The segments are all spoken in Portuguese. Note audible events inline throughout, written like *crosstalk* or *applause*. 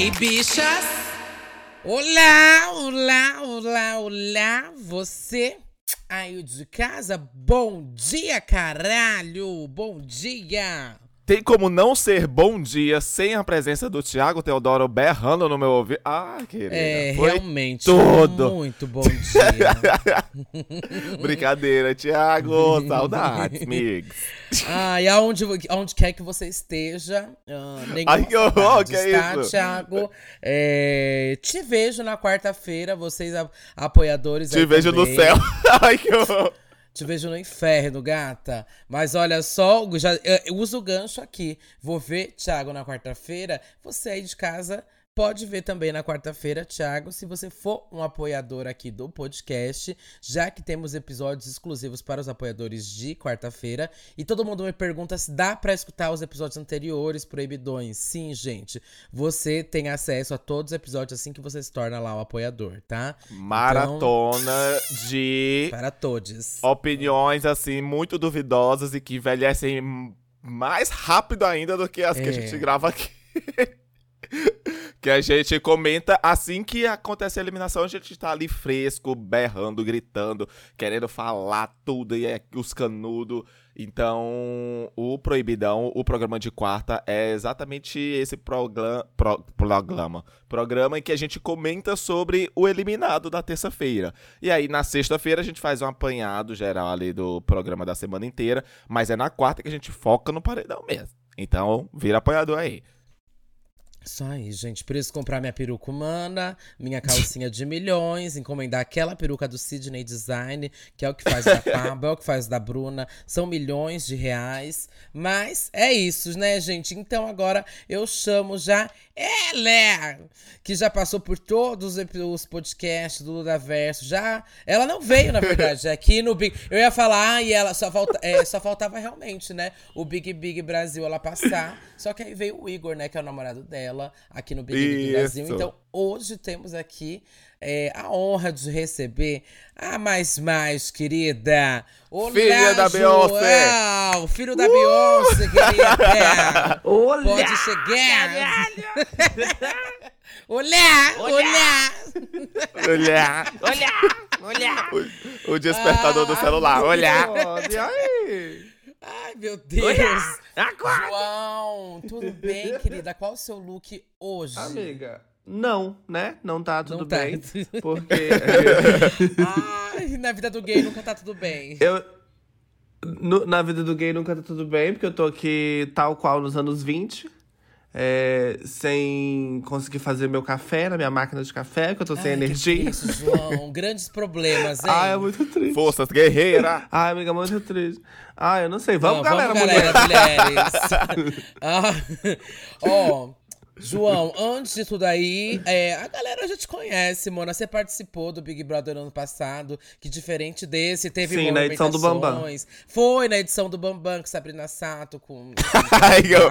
Ei, bichas! Olá, olá, olá, olá! Você aí de casa, bom dia, caralho! Bom dia! Tem como não ser bom dia sem a presença do Thiago Teodoro berrando no meu ouvido? Ah, querida. É, realmente. tudo. Muito bom dia. *laughs* Brincadeira, Thiago. *laughs* Saudades, migs. Ah, e aonde, aonde quer que você esteja, ah, nenhuma Ai, que horror, que é tá, isso? Thiago? É, te vejo na quarta-feira, vocês a- apoiadores Te vejo no também. céu. *laughs* Ai, que horror. Te vejo no inferno, gata. Mas olha só, já, eu, eu uso o gancho aqui. Vou ver Thiago na quarta-feira. Você aí de casa pode ver também na quarta-feira, Thiago, se você for um apoiador aqui do podcast, já que temos episódios exclusivos para os apoiadores de quarta-feira. E todo mundo me pergunta se dá pra escutar os episódios anteriores proibidões. Sim, gente. Você tem acesso a todos os episódios assim que você se torna lá o apoiador, tá? Maratona de Para todos. opiniões, assim, muito duvidosas e que envelhecem mais rápido ainda do que as que a É. gente grava aqui. *laughs* que a gente comenta assim que acontece a eliminação, a gente tá ali fresco, berrando, gritando, querendo falar tudo e é os canudos. Então, o Proibidão, o programa de quarta, é exatamente esse programa, programa, programa em que a gente comenta sobre o eliminado da terça-feira. E aí, na sexta-feira, a gente faz um apanhado geral ali do programa da semana inteira, mas é na quarta que a gente foca no paredão mesmo. Então, vira apoiador aí. Isso aí, gente. Preciso comprar minha peruca humana, minha calcinha de milhões, encomendar aquela peruca do Sidney Design, que é o que faz da Pablo, é o que faz da Bruna. São milhões de reais. Mas é isso, né, gente? Então agora eu chamo já ela, que já passou por todos os podcasts do Ludaverso. Já. Ela não veio, na verdade, aqui no Big. Eu ia falar, ah, e ela só, falta, é, só faltava realmente, né? O Big Big Brasil ela passar. Só que aí veio o Igor, né? Que é o namorado dela, aqui no Big Big Brasil. Então, hoje temos aqui é, a honra de receber a mais mais querida. Olá, Filha da Beyoncé. Filho da Beyoncé, querida. *laughs* Olá! Pode chegar. *laughs* olá, olá. Olhar. Olha! Olha! O, o despertador do celular. Olhar. E aí? Ai, meu Deus. Acorda! João, tudo bem, querida? Qual o seu look hoje? Amiga, não, né? Não tá tudo Não tá. bem. *laughs* Porque Ai, na vida do gay nunca tá tudo bem. eu. no- na vida do gay nunca tá tudo bem, porque eu tô aqui tal qual nos anos 20. É, sem conseguir fazer meu café na minha máquina de café, porque eu tô sem Ai, que energia. triste, João. *laughs* Grandes problemas, hein? Ah, é muito triste. Forças guerreira. Ai, amiga, muito triste. Ah, eu não sei. Vamos, Não, galera, vamos, mulher. galera, mulheres. *laughs* *laughs* Ah, Ó, João, antes de tudo aí, é, a galera já te conhece, Mona. Você participou do Big Brother ano passado, que diferente desse, teve Sim, na edição do Bambam. Foi na edição do Bambam, com Sabrina Sato, com, *laughs* Ai, eu-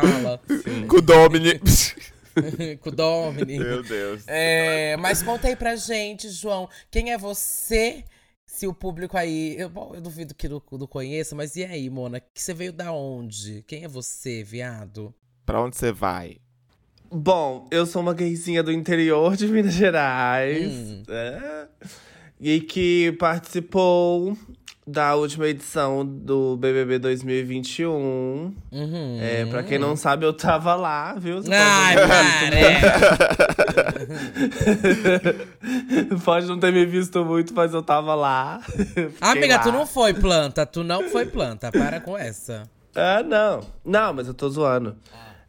*laughs* Com o Domini. *laughs* com o Domini. Meu Deus. É, mas conta aí pra gente, João, quem é você? Se o público aí. Eu, bom, eu duvido que não, não conheça, mas e aí, Mona? Que você veio da onde? Quem é você, viado? Pra onde você vai? Bom, eu sou uma gayzinha do interior de Minas Gerais. Hum. é, e que participou da última edição do BBB 2021. Uhum. É, pra quem não sabe, eu tava lá, viu? Você Ai, pode, para! é. *laughs* pode não ter me visto muito, mas eu tava lá. *laughs* Amiga, lá. tu não foi planta, tu não foi planta. Para com essa. Ah, não. Não, mas eu tô zoando.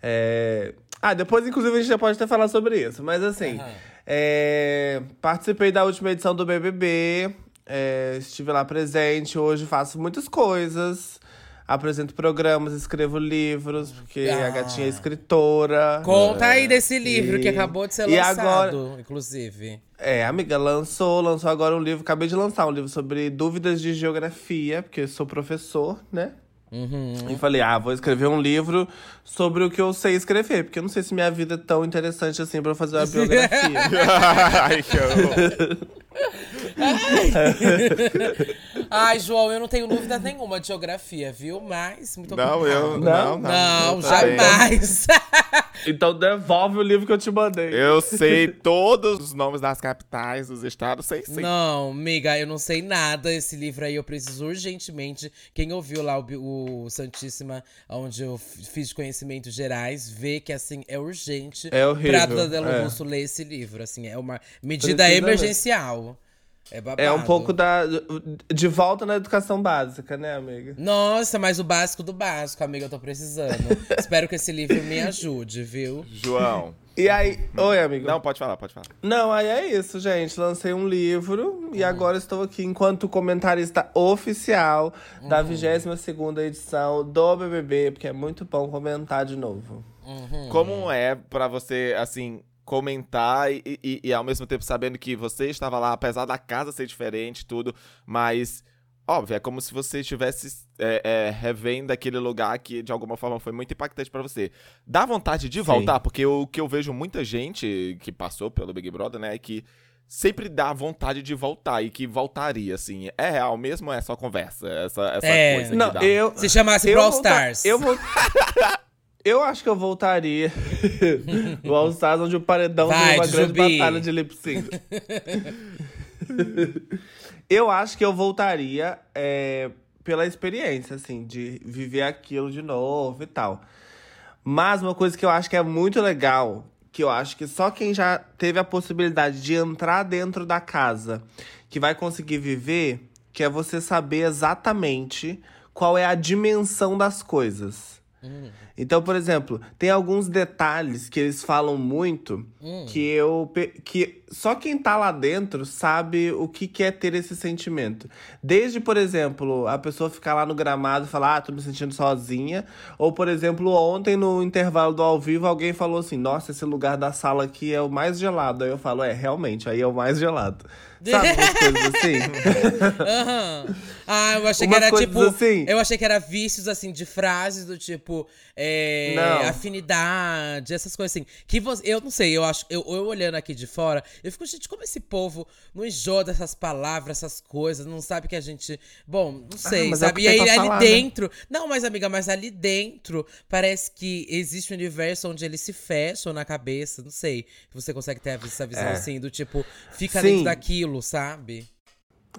É... Ah, depois, inclusive, a gente já pode até falar sobre isso. Mas assim, Aham. é, participei da última edição do BBB. é, estive lá presente. Hoje faço muitas coisas. Apresento programas, escrevo livros, porque a Ah. gatinha é escritora. Conta aí desse livro E- que acabou de ser e lançado, agora- inclusive. É, amiga, lançou, lançou agora um livro. Acabei de lançar um livro sobre dúvidas de geografia, porque eu sou professor, né? Uhum. E falei, ah, vou escrever um livro sobre o que eu sei escrever, porque eu não sei se minha vida é tão interessante assim pra eu fazer uma *laughs* biografia. Ai, que horror. *laughs* *laughs* Ai, João, eu não tenho dúvida nenhuma de geografia, viu? Mas, muito Não, eu. Não, não. Não, eu também. jamais. *laughs* Então devolve o livro que eu te mandei. Eu sei todos os nomes das capitais dos estados, sei sim. Não, amiga, eu não sei nada. Esse livro aí eu preciso urgentemente. Quem ouviu lá o, o Santíssima, onde eu fiz conhecimentos gerais, vê que assim é urgente É horrível, pra Duda Delo é. Ler esse livro. Assim, é uma medida Precisa ler. emergencial. É babado. É um pouco da. De volta na educação básica, né, amiga? Nossa, mas o básico do básico, amiga, eu tô precisando. *laughs* Espero que esse livro me ajude, viu? João. E aí. Oi, amigo. Não, pode falar, pode falar. Não, aí é isso, gente. Lancei um livro e agora estou aqui enquanto comentarista oficial da 22 edição do BBB, porque é muito bom comentar de novo. Como é pra você, assim, comentar e, e- e ao mesmo tempo sabendo que você estava lá, apesar da casa ser diferente e tudo, mas, óbvio, é como se você estivesse é, é, revendo aquele lugar que de alguma forma foi muito impactante pra você. Dá vontade de Sim. voltar, porque o que eu vejo muita gente que passou pelo Big Brother, né, é que sempre dá vontade de voltar e que voltaria, assim. É real mesmo ou é só conversa? Essa, essa É. coisa que Não, dá. eu. Se chamasse eu Brawl Stars. Eu vou. *laughs* Eu acho que eu voltaria *laughs* no All Stars, onde o paredão Vai, tem uma grande batalha de lip sync. *laughs* eu acho que eu voltaria é, pela experiência, assim, de viver aquilo de novo e tal. Mas uma coisa que eu acho que é muito legal, que eu acho que só quem já teve a possibilidade de entrar dentro da casa que vai conseguir viver, que é você saber exatamente qual é a dimensão das coisas. Então, por exemplo, tem alguns detalhes que eles falam muito que eu que só quem tá lá dentro sabe o que que é ter esse sentimento. Desde, por exemplo, a pessoa ficar lá no gramado e falar: "Ah, tô me sentindo sozinha", ou por exemplo, ontem no intervalo do ao vivo alguém falou assim: "Nossa, esse lugar da sala aqui é o mais gelado". Aí eu falo: "É, realmente, aí é o mais gelado". Sabe umas *laughs* coisas assim? Aham. Ah, eu achei Umas que era tipo. assim. Eu achei que era vícios assim de frases do tipo. é, afinidade, essas coisas assim. Que você, eu não sei, eu acho. Eu, eu olhando aqui de fora, eu fico, gente, como esse povo não enjoa dessas palavras, essas coisas, não sabe que a gente. Bom, não sei, mas é o sabe? que e aí ali falar, né? dentro. Não, mas amiga, mas ali dentro parece que existe um universo onde eles se fecham na cabeça. Não sei. Você consegue ter essa visão É. assim, do tipo, fica Sim. dentro daquilo, sabe?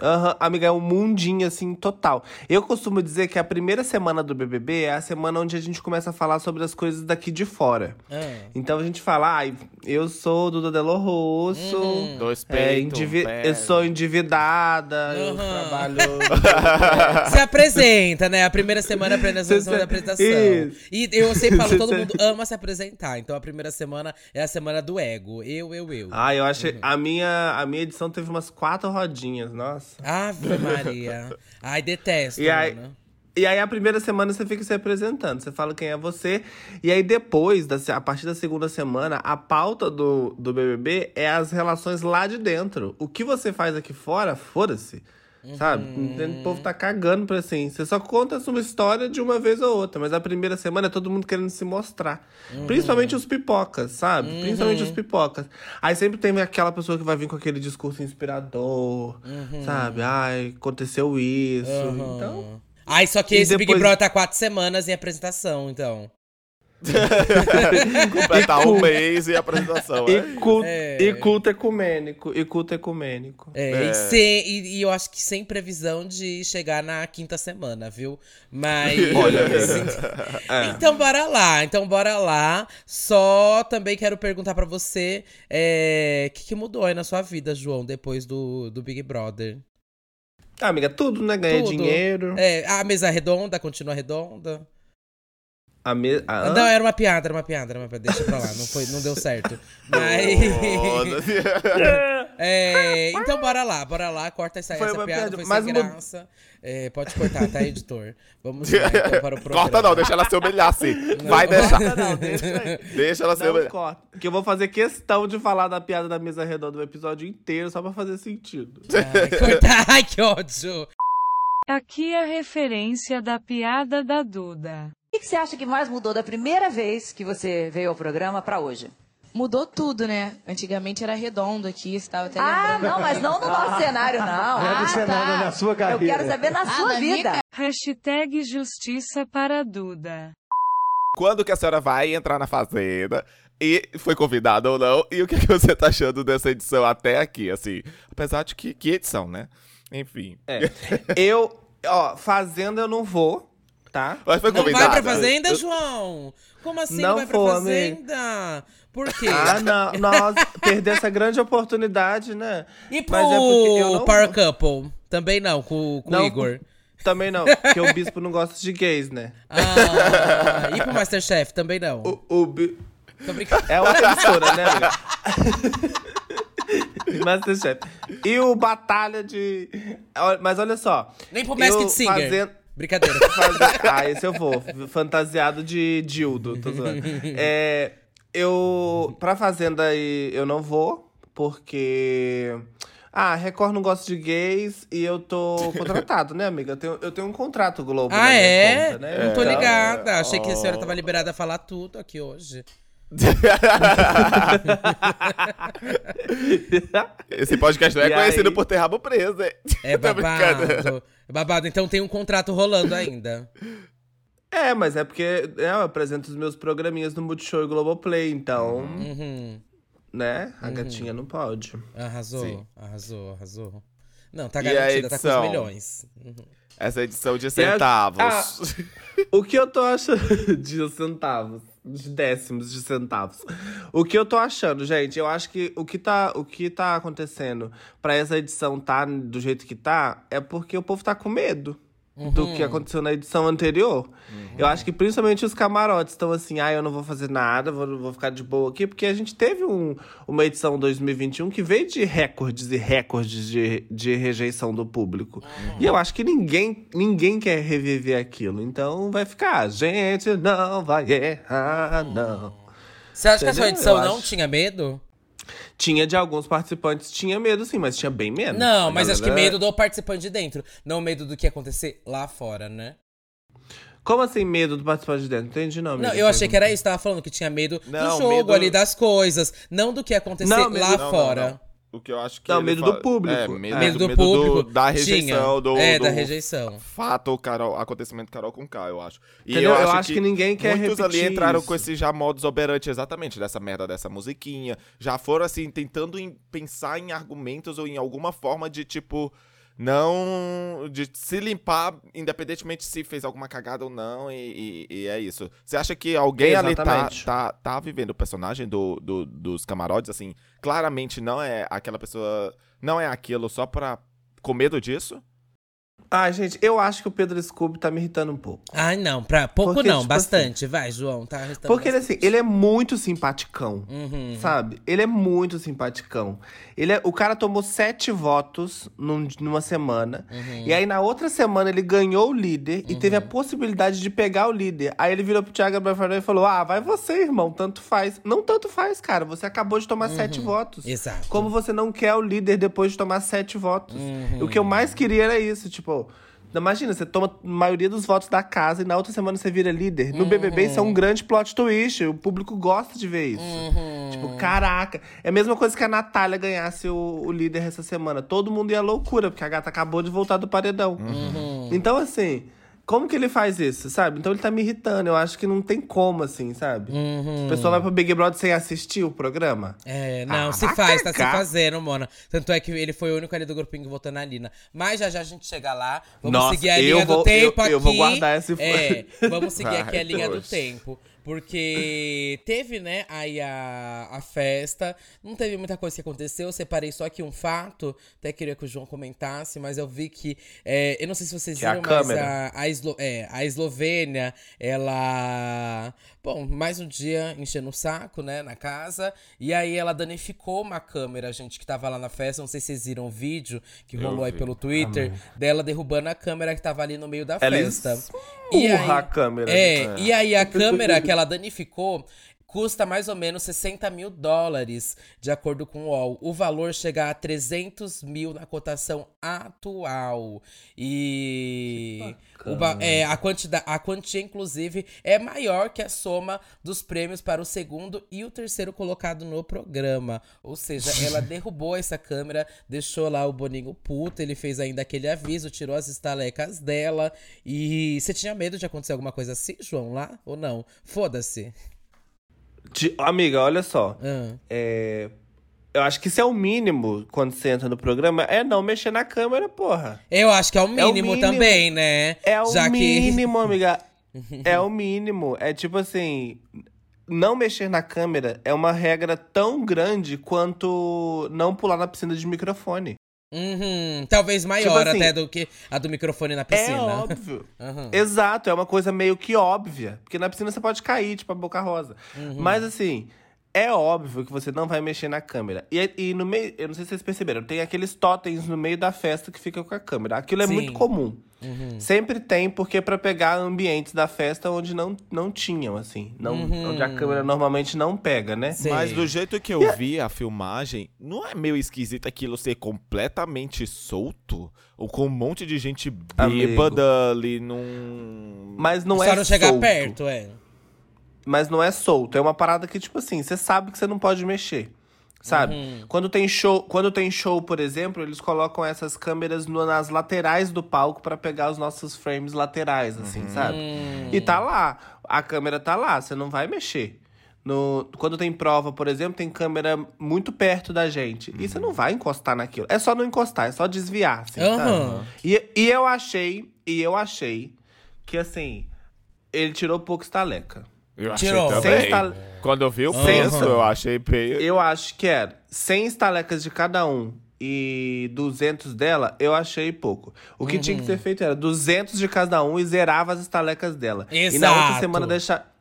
Aham, amiga, é um mundinho assim total. Eu costumo dizer que a primeira semana do BBB é a semana onde a gente começa a falar sobre as coisas daqui de fora. Ah. Então a gente fala, ai, eu sou Duda Delo Russo, Uhum. Dois é, peitos, endivi- um pé. eu sou endividada, eu Uhum. trabalho. *laughs* Se apresenta, né? A primeira semana é a Você- da apresentação. Isso. E eu sempre falo, todo mundo ama se apresentar. Então a primeira semana é a semana do ego. Eu, eu, eu. Ai, eu achei. A minha, a minha edição teve umas quatro rodinhas, nossa. Ave Maria. *laughs* Ai, detesto, E aí-. E aí, a primeira semana você fica se apresentando, você fala quem é você. E aí, depois, da, a partir da segunda semana, a pauta do, do BBB é as relações lá de dentro. O que você faz aqui fora, foda-se. Sabe? O povo tá cagando pra assim. Você só conta a sua história de uma vez ou outra. Mas a primeira semana é todo mundo querendo se mostrar. Principalmente os pipocas, sabe? Principalmente os pipocas. Aí sempre tem aquela pessoa que vai vir com aquele discurso inspirador, sabe? Ai, aconteceu isso. Então. Ai, só que E esse Big depois- Brother tá quatro semanas em apresentação, então. *laughs* Completar um mês e a apresentação. é E culto, É. e culto ecumênico. E culto ecumênico. É, É. E, sem- e- e eu acho que sem previsão de chegar na quinta semana, viu? Mas. *laughs* Olha, *laughs* então, então bora lá, então bora lá. Só também quero perguntar pra você é, o que, que mudou aí na sua vida, João, depois do, do Big Brother? Ah, amiga, tudo, né? Ganha Tudo. dinheiro. É, a mesa redonda continua redonda? A me... a... Não, era uma piada, era uma piada, era uma piada. Deixa pra lá, não, foi, não deu certo. *laughs* Mas. Foda-se. *laughs* É, então bora lá, bora lá, corta essa, essa piada, piada, foi mas sem graça. É, pode cortar, tá, editor? Vamos lá, então, para o *laughs* programa. Corta não, deixa ela se humilhar assim. Vai deixar. Não, não, deixa aí. Deixa ela se Não humilhar. corta. Porque eu vou fazer questão de falar da piada da mesa redonda o episódio inteiro só pra fazer sentido. Ai, cortar, ai, que ódio. Aqui a referência da piada da Duda. O que você acha que mais mudou da primeira vez que você veio ao programa pra hoje? mudou tudo, né? Antigamente era redondo aqui, você tava até Ah, lembrando. não, mas não no nosso *laughs* cenário, não. Não é do Ah, cenário, tá. na sua Eu carreira. quero saber na Ah, sua na minha vida. Hashtag Justiça para Duda. Quando que a senhora vai entrar na Fazenda? E foi convidada ou não? E o que, que você tá achando dessa edição até aqui, assim? Apesar de que, que edição, né? Enfim. É. Eu, ó, Fazenda eu não vou, tá? Mas foi Não vai pra fazenda, João? Como assim Não não vai pra amigo. fazenda? Por quê? Ah, não, nossa, perder essa grande oportunidade, né? E pro Mas é porque eu não Power. Couple? Também não, com, com o Igor. Também não, porque o bispo não gosta de gays, né? Ah, e pro Masterchef? Também não. O, o bi- Tô brincando. É outra emissora, né, amiga? Masterchef. E o Batalha de. Mas olha só. Nem pro Masked Singer. fazendo- Brincadeira. *laughs* Ah, esse eu vou. Fantasiado de Dildo, tô zoando. É, eu. Pra Fazenda aí eu não vou, porque. Ah, Record não gosta de gays e eu tô contratado, né, amiga? Eu tenho, eu tenho um contrato Globo. Ah, é? conta, né? Não tô Então- ligada. Achei que a senhora tava liberada a falar tudo aqui hoje. *laughs* Esse podcast não é E conhecido aí? por ter rabo preso, hein? É *laughs* babado. É babado. Então tem um contrato rolando ainda. É, mas é porque é, eu apresento os meus programinhas no Multishow e Globoplay, então, Uhum. né? A gatinha não pode. Arrasou, Sim. arrasou, arrasou. Não, tá garantida, tá com os milhões. Uhum. Essa edição de a- centavos. O que eu tô achando *laughs* de centavos, de décimos de centavos. O que eu tô achando, gente, eu acho que o que tá, o que tá acontecendo pra essa edição tá do jeito que tá é porque o povo tá com medo. Do que aconteceu na edição anterior. Eu acho que principalmente os camarotes estão assim, ah, eu não vou fazer nada, vou, vou ficar de boa aqui, porque a gente teve um, uma edição 2021 que veio de recordes e recordes de, de rejeição do público. E eu acho que ninguém, ninguém quer reviver aquilo. Então vai ficar, a gente não vai errar, não. Você acha que a sua Entendeu? edição Eu não acho. tinha medo? Tinha de alguns participantes, tinha medo sim, mas tinha bem menos. Não, mas acho que galera- medo do participante de dentro. Não medo do que ia acontecer lá fora, né? Como assim medo do participante de dentro? Entendi não, Não, eu achei que era isso. Tava falando que tinha medo Não, do jogo medo- ali, das coisas. Não do que ia acontecer Não, medo- lá não, não, fora. Não. O que eu acho que. Não, medo fala- do público. É, medo, É. Medo do medo público. da rejeição, tinha. do. É, do da rejeição. Fato, Carol, acontecimento Carol com K, eu acho. E Entendeu? Eu acho que ninguém quer Muitos ali entraram isso. com esse já modus operandi exatamente dessa merda dessa musiquinha. Já foram assim, tentando em- pensar em argumentos ou em alguma forma de tipo. Não. de se limpar, independentemente se fez alguma cagada ou não, e, e- e é isso. Você acha que alguém ali tá, Exatamente. tá, tá vivendo o personagem do, do- dos camarotes, assim, claramente não é aquela pessoa. Não é aquilo só pra. com medo disso? Ah, gente, eu acho que o Pedro Scooby tá me irritando um pouco. Ai, não, pra pouco Porque, não, tipo bastante. Vai, João, tá arrestando Porque ele, bastante. assim, ele é muito simpaticão. Uhum. Sabe? Ele é muito simpaticão. Ele é, o cara tomou sete votos num- numa semana. Uhum. E aí, na outra semana, ele ganhou o líder e teve a possibilidade de pegar o líder. Aí ele virou pro Thiago Abravanel e falou: Ah, vai você, irmão, tanto faz. Não tanto faz, cara. Você acabou de tomar sete votos. Uhum. Exato. Como você não quer o líder depois de tomar sete votos. Uhum. O que eu mais queria era isso, tipo. Imagina, você toma a maioria dos votos da casa e na outra semana você vira líder. No BBB isso é Uhum. um grande plot twist. O público gosta de ver isso. Uhum. Tipo, caraca. É a mesma coisa que a Natália ganhasse o, o líder essa semana. Todo mundo ia à loucura, porque a gata acabou de voltar do paredão. Uhum. Então, assim, como que ele faz isso, sabe? Então ele tá me irritando. Eu acho que não tem como, assim, sabe? Uhum. O pessoal vai pro Big Brother sem assistir o programa. É, não, Ah, se faz, tá se fazendo, Mona. Tanto é que ele foi o único ali do grupinho que votou na Lina. Mas já já a gente chega lá. Vamos Nossa, seguir a eu linha vou- do tempo eu- aqui. eu vou guardar esse- É, vamos seguir *laughs* aqui a Ai, linha do Deus. tempo. Porque teve, né, aí a, a festa. Não teve muita coisa que aconteceu. Eu separei só aqui um fato. Até queria que o João comentasse, mas eu vi que. é, eu não sei se vocês Que é a viram, mas câmera. a, a, Eslo- é, a Eslovênia, ela. Bom, mais um dia enchendo o saco, né, na casa. E aí ela danificou uma câmera, gente, que tava lá na festa. Não sei se vocês viram o vídeo que Eu rolou aí pelo Twitter, dela derrubando a câmera que tava ali no meio da Ela festa. esmurra a câmera. É, e aí a câmera que ela danificou. custa mais ou menos 60 mil dólares, de acordo com o UOL. O valor chega a 300 mil na cotação atual. E o é, a, quantidade, a quantia, inclusive, é maior que a soma dos prêmios para o segundo e o terceiro colocado no programa. Ou seja, *laughs* ela derrubou essa câmera, deixou lá o Boninho puto, ele fez ainda aquele aviso, tirou as estalecas dela. E você tinha medo de acontecer alguma coisa assim, João, lá? Ou não? Foda-se. Amiga, olha só. Ah. É, eu acho que isso é o mínimo quando você entra no programa, é não mexer na câmera, porra. Eu acho que é o mínimo, mínimo. também, né? É o Já que- mínimo, *laughs* amiga. É o mínimo. É tipo assim. Não mexer na câmera é uma regra tão grande quanto não pular na piscina de microfone. Uhum, talvez maior Tipo assim, até do que a do microfone na É piscina. óbvio. *laughs* Aham. Exato, é uma coisa meio que óbvia. Porque na piscina você pode cair, tipo a boca rosa. Uhum. Mas assim, é óbvio que você não vai mexer na câmera. E, e no meio, eu não sei se vocês perceberam, tem aqueles totens no meio da festa que fica com a câmera. Aquilo é Sim. muito comum. Uhum. Sempre tem, porque é pra pegar ambientes da festa onde não, não tinham, assim. Não, Onde a câmera normalmente não pega, né? Uhum. Sei. Mas do jeito que eu vi a filmagem, não é meio esquisito aquilo ser completamente solto? Ou com um monte de gente bêbada ali num. Mas não Só é não chegar solto. perto, é. Mas não é solto. É uma parada que, tipo assim, você sabe que você não pode mexer. Sabe? Uhum. Quando, tem show, quando tem show, por exemplo, eles colocam essas câmeras no- nas laterais do palco pra pegar os nossos frames laterais, assim, sabe? Hum. E tá lá. A câmera tá lá, você não vai mexer. No, quando tem prova, por exemplo, tem câmera muito perto da gente. E você não vai encostar naquilo. É só não encostar, é só desviar, assim, Aham. sabe? E, e eu achei, e eu achei que, assim, ele tirou pouco estaleca. Eu achei Tirou. também. Quando eu vi o preço, estal- eu achei meio. Eu acho que era 100 estalecas de cada um e 200 dela, eu achei pouco. O que tinha que ser feito era 200 de cada um e zerava as estalecas dela. E na outra Exato. semana deixar.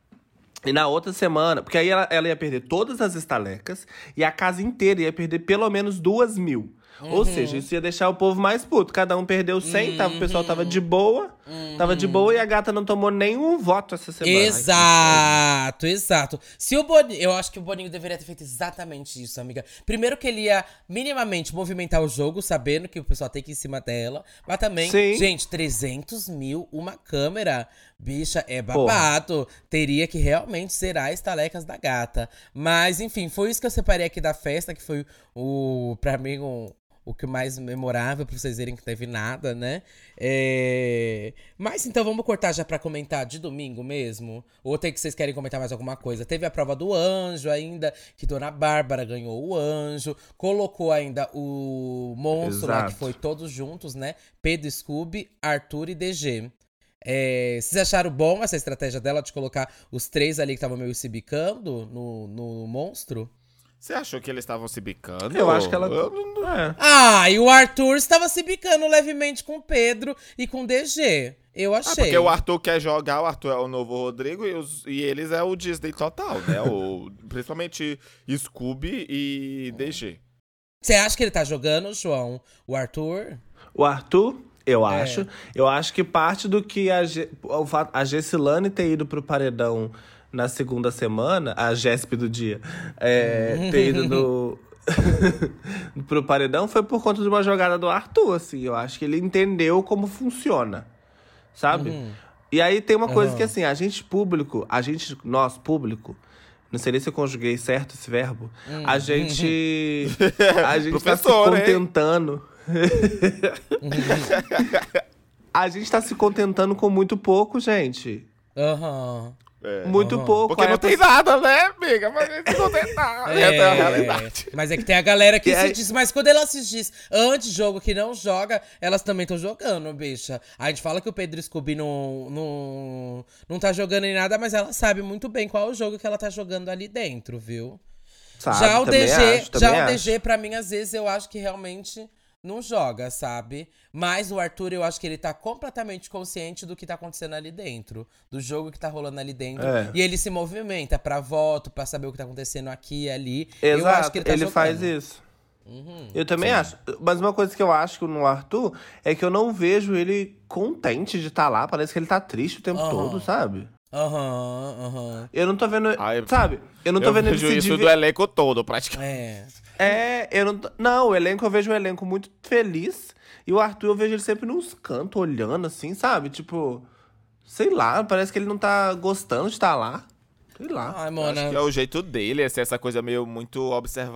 E na outra semana, porque aí ela, ela ia perder todas as estalecas e a casa inteira ia perder pelo menos duas mil. Ou seja, isso ia deixar o povo mais puto. Cada um perdeu 100, tava, o pessoal tava de boa. Tava de boa e a gata não tomou nenhum voto essa semana. Exato, exato. Se o Boninho, eu acho que o Boninho deveria ter feito exatamente isso, amiga. Primeiro que ele ia minimamente movimentar o jogo, sabendo que o pessoal tem que ir em cima dela. Mas também, Sim. gente, 300 mil, uma câmera, bicha, é babado. Teria que realmente zerar estalecas da gata. Mas, enfim, foi isso que eu separei aqui da festa, que foi o, pra mim, um, o que mais memorável, pra vocês verem que teve nada, né? É... Mas então vamos cortar já pra comentar de domingo mesmo? Ou tem que vocês querem comentar mais alguma coisa? Teve a prova do anjo ainda, que Dona Bárbara ganhou o anjo, colocou ainda o monstro lá, que Exato. foi todos juntos, né? Pedro Scooby, Arthur e DG. É, vocês acharam bom essa estratégia dela de colocar os três ali que estavam meio se bicando no, no monstro? Você achou que eles estavam se bicando? Eu acho que ela. Eu não- É. Ah, e o Arthur estava se bicando levemente com o Pedro e com o DG. Eu Ah, achei. porque o Arthur quer jogar, o Arthur é o novo Rodrigo e, os- e eles é o Disney total, né? O, *laughs* principalmente Scooby e DG. Você acha que ele tá jogando, João? O Arthur? O Arthur, eu É. acho. Eu acho que parte do que a, Ge- o fato- a Gessilane ter ido pro paredão na segunda semana, a Gesp do dia, é, *laughs* ter ido no. *laughs* pro paredão foi por conta de uma jogada do Arthur, assim. Eu acho que ele entendeu como funciona. Sabe? E aí tem uma coisa Uhum. que, assim, a gente público, a gente, nós público, não sei nem se eu conjuguei certo esse verbo, a gente. *laughs* A gente tá se contentando. a gente tá se contentando com muito pouco, gente. Aham. Muito Aham. pouco. Porque Aí não tem pessoa- nada, né, amiga? Mas não tem *laughs* nada. Essa é a realidade. Mas é que tem a galera que Que se é- diz, mas quando ela se diz antes jogo que não joga, elas também estão jogando, bicha. A gente fala que o Pedro Scooby não, não, não tá jogando em nada, mas ela sabe muito bem qual é o jogo que ela tá jogando ali dentro, viu? Sabe, já o DG, acho, já o acho. DG, pra mim, às vezes, eu acho que realmente não joga, sabe? Mas o Arthur, eu acho que ele tá completamente consciente do que tá acontecendo ali dentro. Do jogo que tá rolando ali dentro. É. E ele se movimenta pra voto, pra saber o que tá acontecendo aqui e ali. eu Exato, acho que ele ele, tá jogando. faz isso. eu também acho. Mas uma coisa que eu acho no Arthur é que eu não vejo ele contente de estar lá. Parece que ele tá triste o tempo Aham. todo, sabe? Aham, aham. Eu não tô vendo. Ai, sabe? Eu não tô eu vendo ele vejo se isso divi- do elenco todo, praticamente. É. É, eu não. tô- Não, o elenco eu vejo o elenco muito feliz. E o Arthur eu vejo ele sempre nos cantos, olhando assim, sabe? Tipo. Sei lá, parece que ele não tá gostando de estar lá. Sei lá. Ai, Acho Mona. que é o jeito dele, essa essa coisa meio muito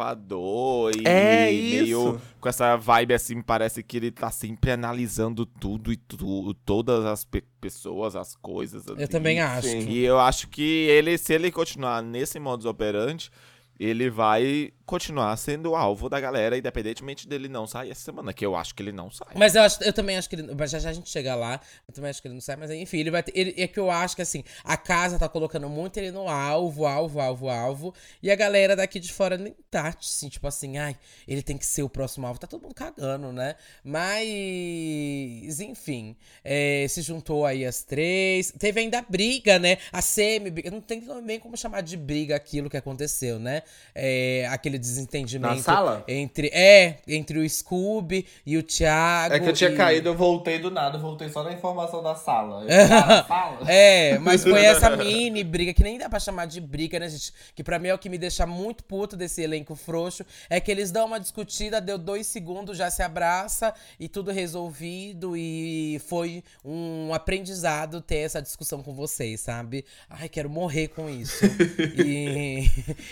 observador e É meio isso. com essa vibe assim, parece que ele tá sempre analisando tudo e tu, todas as pe- pessoas, as coisas. Eu ali. também acho. Sim. E eu acho que ele, se ele continuar nesse modus operandi, ele vai continuar sendo alvo da galera, independentemente dele não sair essa semana, que eu acho que ele não sai. Mas eu, acho, eu também acho que ele. Mas já já a gente chega lá. Eu também acho que ele não sai, mas enfim, ele vai ter. Ele, é que eu acho que assim, a casa tá colocando muito ele no alvo, alvo, alvo, alvo. E a galera daqui de fora nem tá, assim, tipo assim, ai, ele tem que ser o próximo alvo. Tá todo mundo cagando, né? Mas, enfim, é, se juntou aí as três. Teve ainda a briga, né? A semi. Não tem nem como chamar de briga aquilo que aconteceu, né? É, aquele desentendimento. Na sala? Entre, é, entre o Scooby e o Thiago. É que eu tinha e- caído, eu voltei do nada, voltei só na informação da sala. *laughs* Eu, ah, sala? *laughs* É, mas foi *laughs* essa mini briga, que nem dá pra chamar de briga, né, gente? Que pra mim é o que me deixa muito puto desse elenco frouxo. É que eles dão uma discutida, deu dois segundos, já se abraça e tudo resolvido. E foi um aprendizado ter essa discussão com vocês, sabe? Ai, quero morrer com isso. E,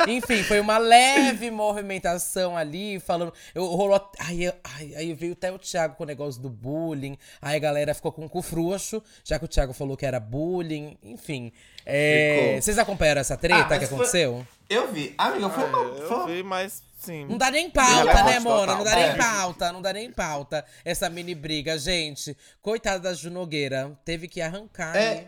enfim, foi uma leve movimentação ali, falando. Eu, rolou. Eu- ai, aí veio até o Thiago com o negócio do bullying. Aí a galera ficou com o cu frouxo, já que o Thiago falou que era bullying. Enfim. É, Ficou. vocês acompanharam essa treta Ah, que foi- aconteceu? Eu vi. Amiga, foi uma. foi Eu uma- vi, mas sim. Não dá nem pauta, Relevante né, Mona? Não dá É. nem pauta, não dá nem pauta essa mini briga, gente. Coitada da Ju Nogueira, teve que arrancar. É. hein?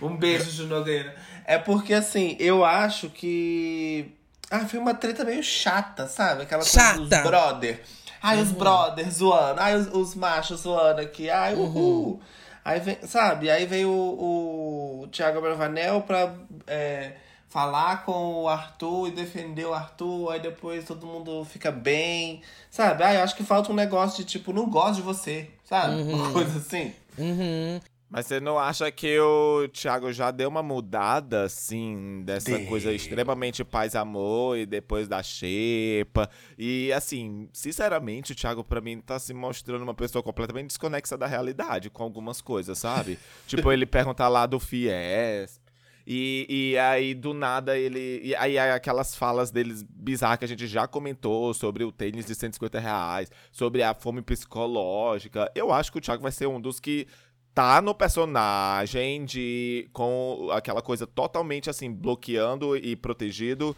Um beijo, Ju Nogueira. É porque, assim, eu acho que. Ah, foi uma treta meio chata, sabe? Aquela coisa Chata. dos brother. Ai, os brothers zoando. Ai, os, os machos zoando aqui. Ai, uhul. Aí vem, sabe? Aí veio o, o Thiago Bravanel pra é, falar com o Arthur e defender o Arthur. Aí depois todo mundo fica bem. Sabe? Ah, eu acho que falta um negócio de tipo, não gosto de você. Sabe? Uma coisa assim. Uhum. Mas você não acha que o Thiago já deu uma mudada, assim, dessa Deu. coisa extremamente paz-amor e depois da xepa? E, assim, sinceramente, o Thiago, pra mim, tá se mostrando uma pessoa completamente desconexa da realidade com algumas coisas, sabe? *laughs* tipo, ele perguntar lá do Fies. E, e aí, do nada, ele. E aí, aquelas falas deles bizarras que a gente já comentou sobre o tênis de 150 reais, sobre a fome psicológica. Eu acho que o Thiago vai ser um dos que tá no personagem de com aquela coisa totalmente assim bloqueando e protegido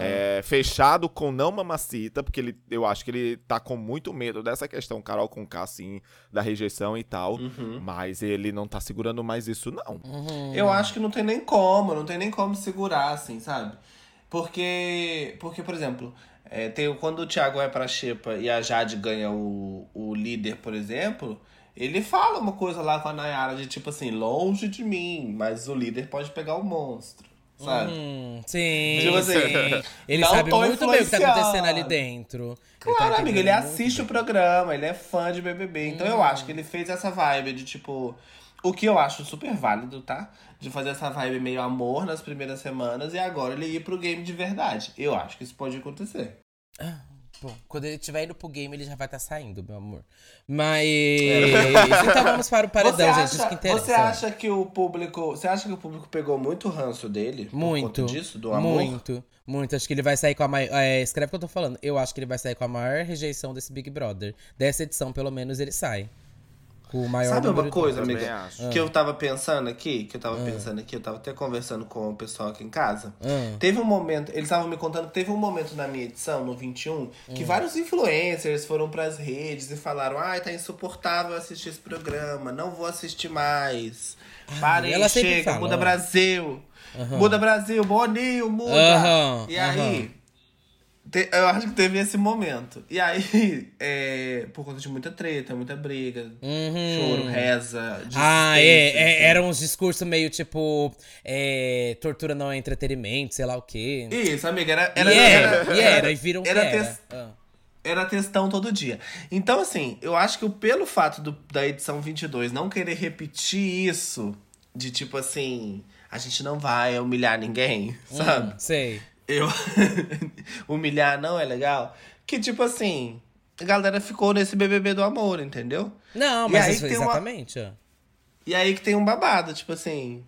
é, fechado com não mamacita porque ele eu acho que ele tá com muito medo dessa questão Carol com K assim da rejeição e tal mas ele não tá segurando mais isso não. Eu acho que não tem nem como, não tem nem como segurar, assim, sabe? Porque, porque por exemplo, é, tem, quando o Thiago vai pra Xepa e a Jade ganha o, o líder, por exemplo, ele fala uma coisa lá com a Nayara de tipo assim, longe de mim, mas o líder pode pegar o monstro, sabe? Hum, sim. Tipo assim, sim. *laughs* Ele sabe muito bem o que tá acontecendo ali dentro. Tá Claro, amigo, ele assiste bem. o programa, ele é fã de BBB. Então eu acho que ele fez essa vibe de tipo. O que eu acho super válido, tá? De fazer essa vibe meio amor nas primeiras semanas e agora ele ir pro game de verdade. Eu acho que isso pode acontecer. Bom, quando ele estiver indo pro game, ele já vai estar saindo, meu amor. Mas. então vamos para o paredão, gente. acha, Isso que interessa. você acha que o público. Você acha que o público pegou muito ranço dele? por Muito. conta disso, do amor? Muito. Muito. Acho que ele vai sair com a maior. É, escreve o que eu tô falando. Eu acho que ele vai sair com a maior rejeição desse Big Brother. Dessa edição, pelo menos, ele sai. Com o maior Sabe uma coisa, amiga? acho. Que eu tava pensando aqui, que eu tava pensando aqui, eu tava até conversando com o pessoal aqui em casa. Ah. Teve um momento, eles estavam me contando que teve um momento na minha edição, no 21, que vários influencers foram pras redes e falaram: ai, tá insuportável assistir esse programa, não vou assistir mais. Parem, chega, fala, muda ó. Brasil. Muda Brasil, Boninho, muda. Aham, e aí, eu acho que teve esse momento. E aí, *laughs* é, por conta de muita treta, muita briga, choro, reza, Uhum. Ah, é, desistência, é, assim. Eram uns discursos meio tipo. é, tortura não é entretenimento, sei lá o quê. Isso, amiga, era. era, e era, era, e era, e viram era era. Ah. Era textão todo dia. Então, assim, eu acho que pelo fato do- da edição 22 não querer repetir isso, de tipo assim, a gente não vai humilhar ninguém, *laughs* sabe? Hum, sei. Eu. *laughs* humilhar não é legal. Que tipo assim, a galera ficou nesse BBB do amor, entendeu? Não, E mas aí isso, tem uma- exatamente. ó. E aí que tem um babado, tipo assim.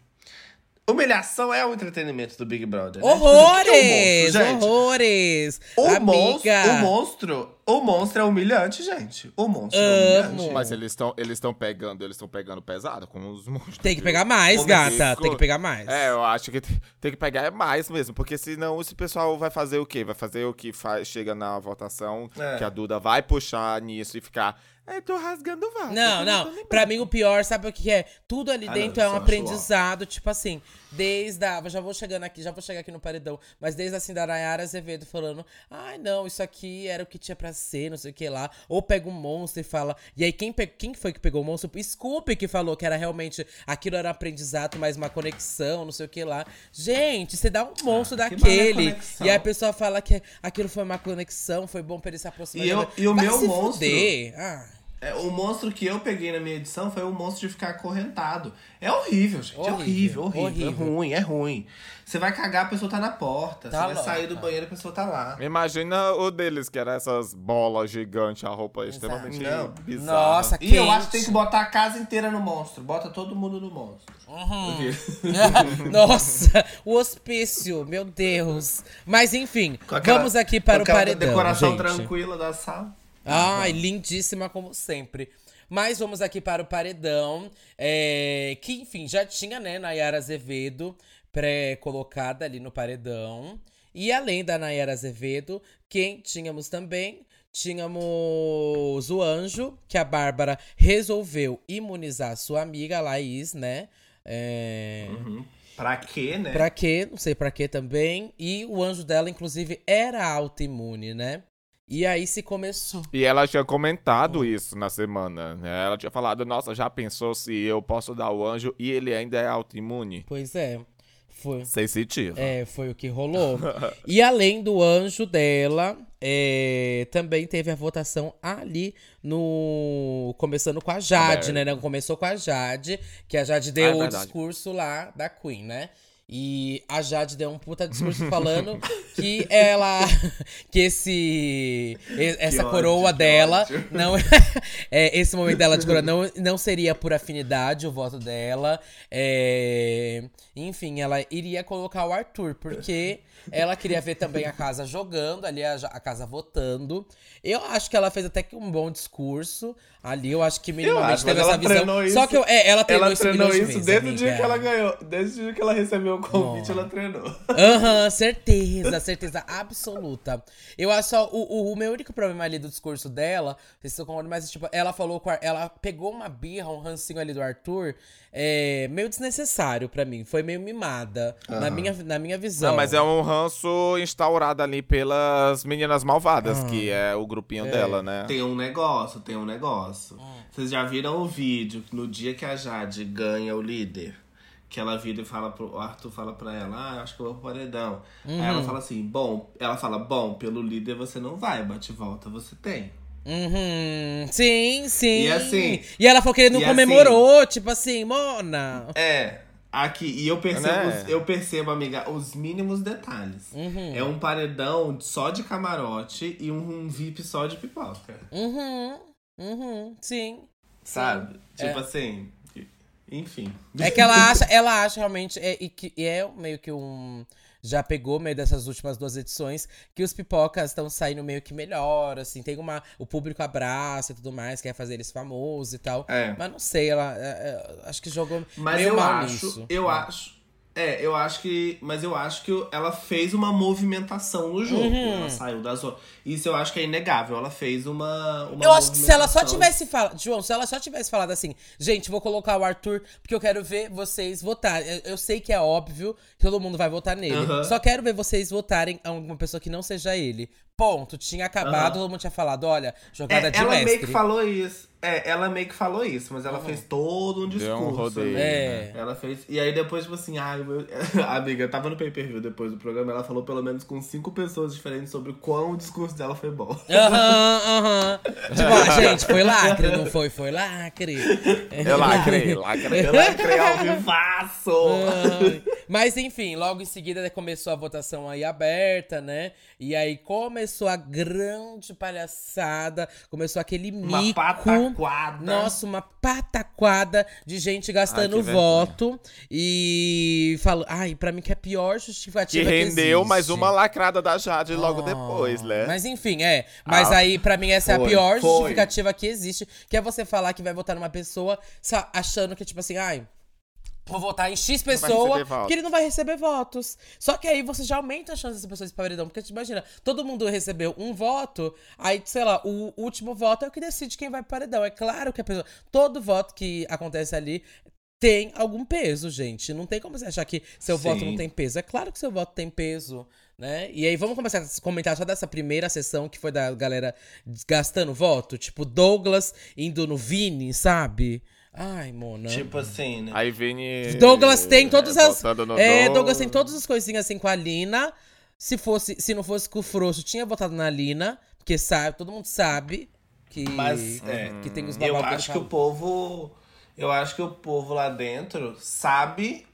Humilhação é o entretenimento do Big Brother. né? Tipo Horrores! que é o monstro, horrores! O monstro, o monstro, o monstro é humilhante, gente. O monstro é Amo. humilhante. Mas eles estão eles estão pegando, eles estão pegando pesado com os monstros. Tem que pegar mais, Como gata. Tem que pegar mais. É, eu acho que tem tem que pegar mais mesmo, porque senão esse pessoal vai fazer o quê? Vai fazer o que faz, chega na votação, É. que a Duda vai puxar nisso e ficar, é, tô rasgando vaso. Não, não. lembrando." Pra mim, o pior, sabe o que é? Tudo ali Ah, dentro não, é um aprendizado, tipo assim, desde a. Já vou chegando aqui, já vou chegar aqui no paredão, mas desde assim da Nayara Azevedo falando: ai, não, isso aqui era o que tinha pra ser, não sei o que lá. Ou pega um monstro e fala. E aí, quem, pe... quem foi que pegou o monstro? Scoop que falou que era realmente. Aquilo era aprendizado, mais uma conexão, não sei o que lá. Gente, você dá um monstro Ah, que daquele. E aí a pessoa fala que aquilo foi uma conexão, foi bom pra ele se aproximar. E eu- e o Vai meu monstro-. Ah. É, o monstro que eu peguei na minha edição foi o monstro de ficar acorrentado. É horrível, gente. Horrível, é horrível, horrível, horrível. É ruim, é ruim. Você vai cagar, a pessoa tá na porta. Tá você vai sair do banheiro, a pessoa tá lá. Imagina o deles, que era essas bolas gigantes, a roupa extremamente Não. bizarra. Nossa, E eu acho que tem que botar a casa inteira no monstro. Bota todo mundo no monstro. *laughs* Nossa, o hospício, meu Deus. Mas enfim, aquela- vamos aqui para o paredão, decoração gente. tranquila da sala. Ai, lindíssima como sempre. Mas vamos aqui para o paredão, é, que enfim, já tinha, né, Nayara Azevedo pré-colocada ali no paredão. E além da Nayara Azevedo, quem tínhamos também? Tínhamos o Anjo, que a Bárbara resolveu imunizar sua amiga, Laís, né? É... Pra quê, né? Pra quê? Não sei pra quê também. E o anjo dela, inclusive, era autoimune, né? E aí se começou. E ela tinha comentado isso na semana. né? Ela tinha falado, nossa, já pensou se eu posso dar o anjo e ele ainda é autoimune? Pois é. Foi. Sensitivo. É, foi o que rolou. e além do anjo dela, é, também teve a votação ali no. Começando com a Jade, né? Começou com a Jade, que a Jade Ah, deu é o discurso lá da Queen, né? E a Jade deu um puta discurso *laughs* falando que ela. *laughs* que esse. Essa ódio, coroa que dela. ódio. *laughs* Não, é, esse momento dela de coroa não, não seria por afinidade o voto dela. É, enfim, ela iria colocar o Arthur, porque ela queria ver também a casa jogando, ali a, a casa votando. Eu acho que ela fez até que um bom discurso ali. Eu acho que minimamente acho, teve essa visão. treinou Só isso- que eu- é, ela treinou Ela isso, treinou isso desde o dia que ela ganhou. Desde o dia que ela recebeu o convite, ela treinou. Aham, *laughs* certeza, certeza absoluta. Eu acho só, o, o, o meu único problema ali do discurso dela, se eu concordo, mas tipo, ela falou, com a- ela pegou uma birra, um rancinho ali do Arthur, é, meio desnecessário pra mim, foi meio mimada, na, minha, na minha visão. Não, mas é um ranço instaurado ali pelas meninas malvadas, que é o grupinho dela, né? Tem um negócio, tem um negócio. Vocês já viram o vídeo no dia que a Jade ganha o líder, que ela vira e fala pro o Arthur fala pra ela, ah, acho que eu vou pro paredão. Aí ela fala assim, bom, ela fala, bom, pelo líder você não vai, bate volta você tem. Uhum, sim, sim. E assim- E ela falou que ele não comemorou, tipo assim, Mona. É, aqui, e eu percebo, Né? eu percebo, amiga, os mínimos detalhes. É um paredão só de camarote e um, um VIP só de pipoca. Uhum, uhum, sim. Sabe? Tipo assim, enfim. É que ela acha, ela acha realmente, é, e que e é meio que um. Já pegou meio dessas últimas duas edições, que os pipocas estão saindo meio que melhor, assim, tem uma. O público abraça e tudo mais, quer fazer eles famosos e tal. É. Mas não sei, ela. é, é, acho que jogou Mas meio eu mal acho, nisso. eu acho. É, eu acho que. Mas eu acho que ela fez uma movimentação no jogo. Uhum. Ela saiu da zona. Isso eu acho que é inegável. Ela fez uma. uma Eu acho que se ela só tivesse falado. João, se ela só tivesse falado assim, gente, vou colocar o Arthur porque eu quero ver vocês votarem. Eu, eu sei que é óbvio que todo mundo vai votar nele. Aham. Só quero ver vocês votarem a alguma pessoa que não seja ele. Ponto. Tinha acabado, todo mundo tinha falado, olha, jogada É, de ela mestre. meio que falou isso. É, ela meio que falou isso, mas ela fez todo um Deu discurso. um rodeio. né? É. Ela fez. E aí depois, tipo assim, ai, meu... a *laughs* amiga tava no pay per view depois do programa, ela falou pelo menos com cinco pessoas diferentes sobre quão o discurso dela foi bom. Aham, aham. *laughs* Tipo, ah, gente, foi lacre, não foi? Foi lacre. Eu lacrei, lacrei. Ela criou ao vivaço! Ai. Mas enfim, logo em seguida começou a votação aí aberta, né? E aí começou a grande palhaçada, começou aquele Uma mico. pataquada. Nossa, uma pataquada de gente gastando Ai, que voto. E falou, ai, pra mim que é a pior Que justificativa que, rendeu existe. mais uma lacrada da Jade logo Ah, depois, né? Mas enfim, é. Mas Ah. aí, pra mim, essa é a Foi, pior foi. justificativa que existe. Que é você falar que vai votar numa pessoa achando que, tipo assim, ai. Vou votar em X pessoa, que ele não vai receber votos. Só que aí você já aumenta a chance dessa pessoa ir pra paredão. Porque, tipo, imagina, todo mundo recebeu um voto, aí, sei lá, o último voto é o que decide quem vai pro paredão. É claro que a pessoa. Todo voto que acontece ali tem algum peso, gente. Não tem como você achar que seu Sim. voto não tem peso. É claro que seu voto tem peso, né? E aí vamos começar a comentar só dessa primeira sessão que foi da galera gastando voto. Tipo, Douglas indo no Vini, sabe? Ai, Mona. Tipo assim, né? Aí Vini. Douglas tem todas é, as. É. Douglas tem todas as coisinhas assim com a Lina. Se, fosse, se não fosse com o Frouxo, tinha votado na Lina. Porque sabe, todo mundo sabe que, Mas, é, que tem os Eu acho que o povo. Eu acho que o povo lá dentro sabe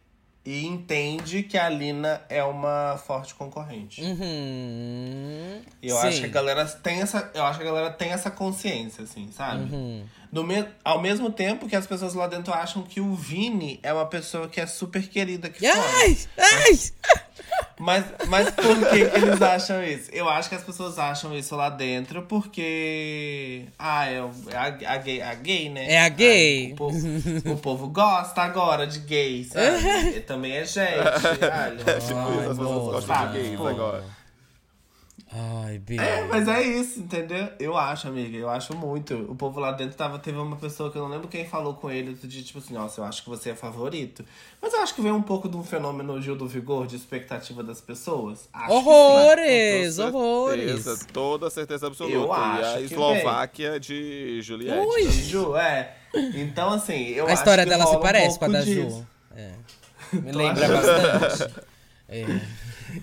e entende que a Lina é uma forte concorrente. Uhum. E eu Sim. acho que a galera tem essa. Eu acho que a galera tem essa consciência, assim, sabe? Uhum. No me, ao mesmo tempo que as pessoas lá dentro acham que o Vini é uma pessoa que é super querida aqui fora. Ai! Ai! *laughs* Mas, mas por que, que eles acham isso? Eu acho que as pessoas acham isso lá dentro porque. Ah, é, o- é a, a gay, a gay, né? É a gay. Ai, o, povo, o povo gosta agora de gay, sabe? *laughs* E também é gente. *laughs* Ai, Tipo isso, as pessoas gostam de gays agora. Ai, Bi. É, mas é isso, entendeu? Eu acho, amiga, eu acho muito. O povo lá dentro tava, teve uma pessoa que eu não lembro quem falou com ele outro dia, tipo assim, nossa, eu acho que você é favorito. Mas eu acho que veio um pouco de um fenômeno Gil do Vigor, de expectativa das pessoas. Acho que sim. Horrores! Com Horrores! certeza, toda certeza absoluta. Eu e acho a que Eslováquia de Juliette. Ui. né? Ju, é. Então, assim, eu A história acho que dela se rola um parece com a da Ju. disso. É. Me lembra bastante. *laughs* É.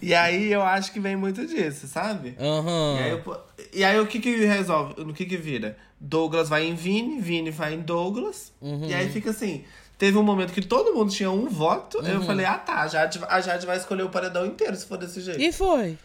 E aí eu acho que vem muito disso, sabe? Aham. E aí, eu- e aí o que que resolve? No que que vira? Douglas vai em Vini, Vini vai em Douglas. Uhum. E aí fica assim. Teve um momento que todo mundo tinha um voto. Eu Uhum. falei, ah tá, a Jade, a Jade vai escolher o paredão inteiro se for desse jeito. E foi.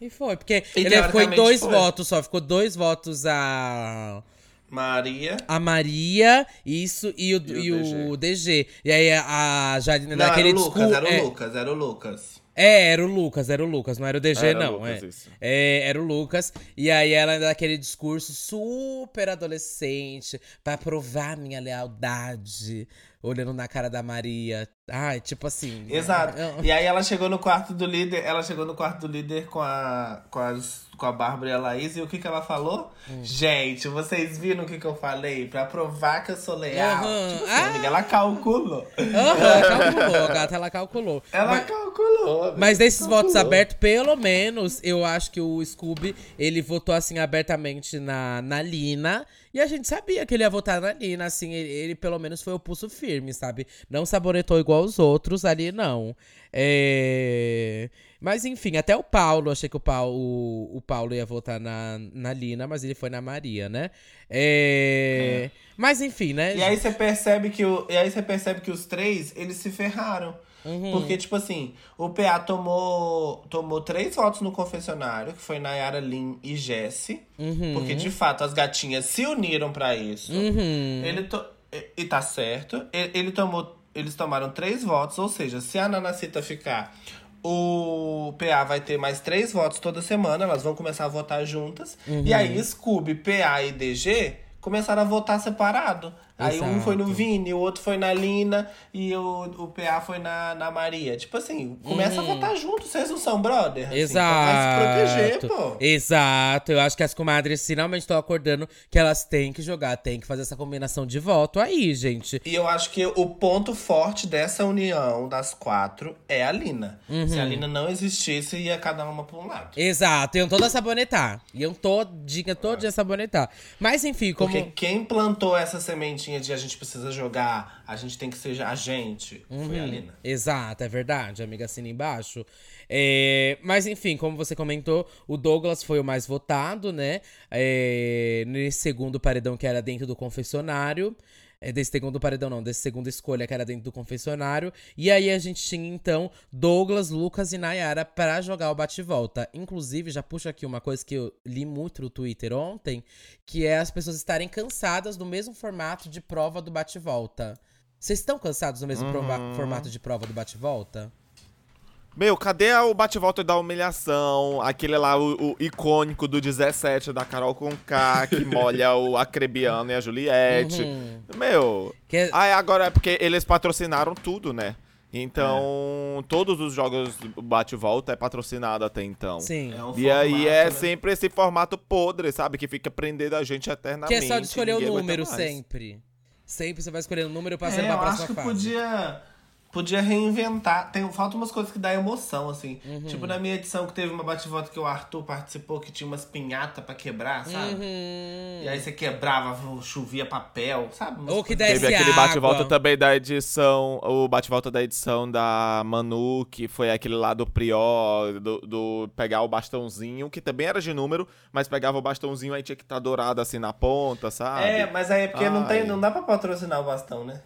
E foi. Porque E ele ficou em dois foi. votos só. Ficou dois votos a. Maria. A Maria, isso, e o, E e o o DG. E aí a Não, daquele era o Lucas, discurso. era o é, Lucas, era o Lucas. é, era o Lucas, era o Lucas, não era o DG, Era o não. Lucas, é. isso. É, era o Lucas. E aí ela ainda daquele discurso super adolescente pra provar minha lealdade. Olhando na cara da Maria. Ai, tipo assim. Exato. é, E aí ela chegou no quarto do líder, ela chegou no quarto do líder com a, com as, com a Bárbara e a Laís, e o que que ela falou? Hum. Gente, vocês viram o que que eu falei? Pra provar que eu sou leal. Aham. Tipo assim, Ah. amiga, ela calculou. Aham, calculou, a gata, ela calculou. Ela Mas- calculou. amiga, Mas desses calculou. votos abertos, pelo menos, eu acho que o Scooby, ele votou, assim, abertamente na, na Lina. E a gente sabia que ele ia votar na Lina, assim, ele, ele pelo menos foi o pulso firme, sabe? Não saboretou igual os outros ali, não. É... Mas enfim, até o Paulo, achei que o Paulo, o, o Paulo ia votar na, na Lina, mas ele foi na Maria, né? É... Mas enfim, né? E aí você percebe que o, e aí você percebe que os três, eles se ferraram. Uhum. Porque, tipo assim, o PA tomou, tomou três votos no confessionário, que foi Nayara Lin e Jesse. Uhum. Porque, de fato, as gatinhas se uniram pra isso. Uhum. Ele to... e- E tá certo. Ele, ele tomou. Eles tomaram três votos, ou seja, se a Nanacita ficar, o PA vai ter mais três votos toda semana, elas vão começar a votar juntas. E aí, Scooby, PA e DG começaram a votar separado. Aí um foi no Exato. Vini, o outro foi na Lina e o, o PA foi na, na Maria. Tipo assim, começa a votar junto, vocês não são brother? assim, Exato. Então vai se proteger, pô. Exato. Eu acho que as comadres finalmente estão acordando que elas têm que jogar, têm que fazer essa combinação de voto aí, gente. E eu acho que o ponto forte dessa união das quatro é a Lina. Se Uhum. a Lina não existisse, ia cada uma pra um lado. Exato, iam todas sabonetar. Iam todinha, todinha sabonetar. Mas enfim, como. Porque quem plantou essa sementinha de a gente precisa jogar, a gente tem que ser a gente, foi Uhum. a Lina. Exato, é verdade, amiga, assina embaixo. É, mas enfim, como você comentou, o Douglas foi o mais votado, né? É, nesse segundo paredão que era dentro do confessionário. É, desse segundo paredão, não, desse segundo escolha que era dentro do confessionário. E aí a gente tinha então Douglas, Lucas e Nayara pra jogar o bate-volta. Inclusive, já puxo aqui uma coisa que eu li muito no Twitter ontem, que é as pessoas estarem cansadas do mesmo formato de prova do bate-volta. Vocês estão cansados do mesmo prova- formato de prova do bate-volta? Meu, cadê o bate-volta da humilhação? Aquele lá, o, o icônico do 17 da Carol Conká, que *laughs* molha o Acrebiano e a Juliette. Uhum. Meu. Que é- Ah, agora é porque eles patrocinaram tudo, né? Então, todos os jogos do bate-volta é patrocinado até então. Sim. É um E aí formato, é né? sempre esse formato podre, sabe? Que fica prendendo a gente eternamente. Que é só de escolher o número sempre. Sempre você vai escolhendo o número passando É, pra eu próxima acho que fase. podia, podia reinventar. Tem, falta umas coisas que dá emoção, assim. Uhum. Tipo, na minha edição que teve uma bate-volta que o Arthur participou, que tinha umas pinhatas pra quebrar, sabe? Uhum. E aí você quebrava, chovia papel, sabe? Umas Ou que coisas- desce Teve aquele bate-volta também da edição, o bate-volta da edição da Manu, que foi aquele lá do Prior, do, do pegar o bastãozinho, que também era de número, mas pegava o bastãozinho aí tinha que estar dourado assim na ponta, sabe? É, mas aí é porque não, tem, não dá pra patrocinar o bastão, né?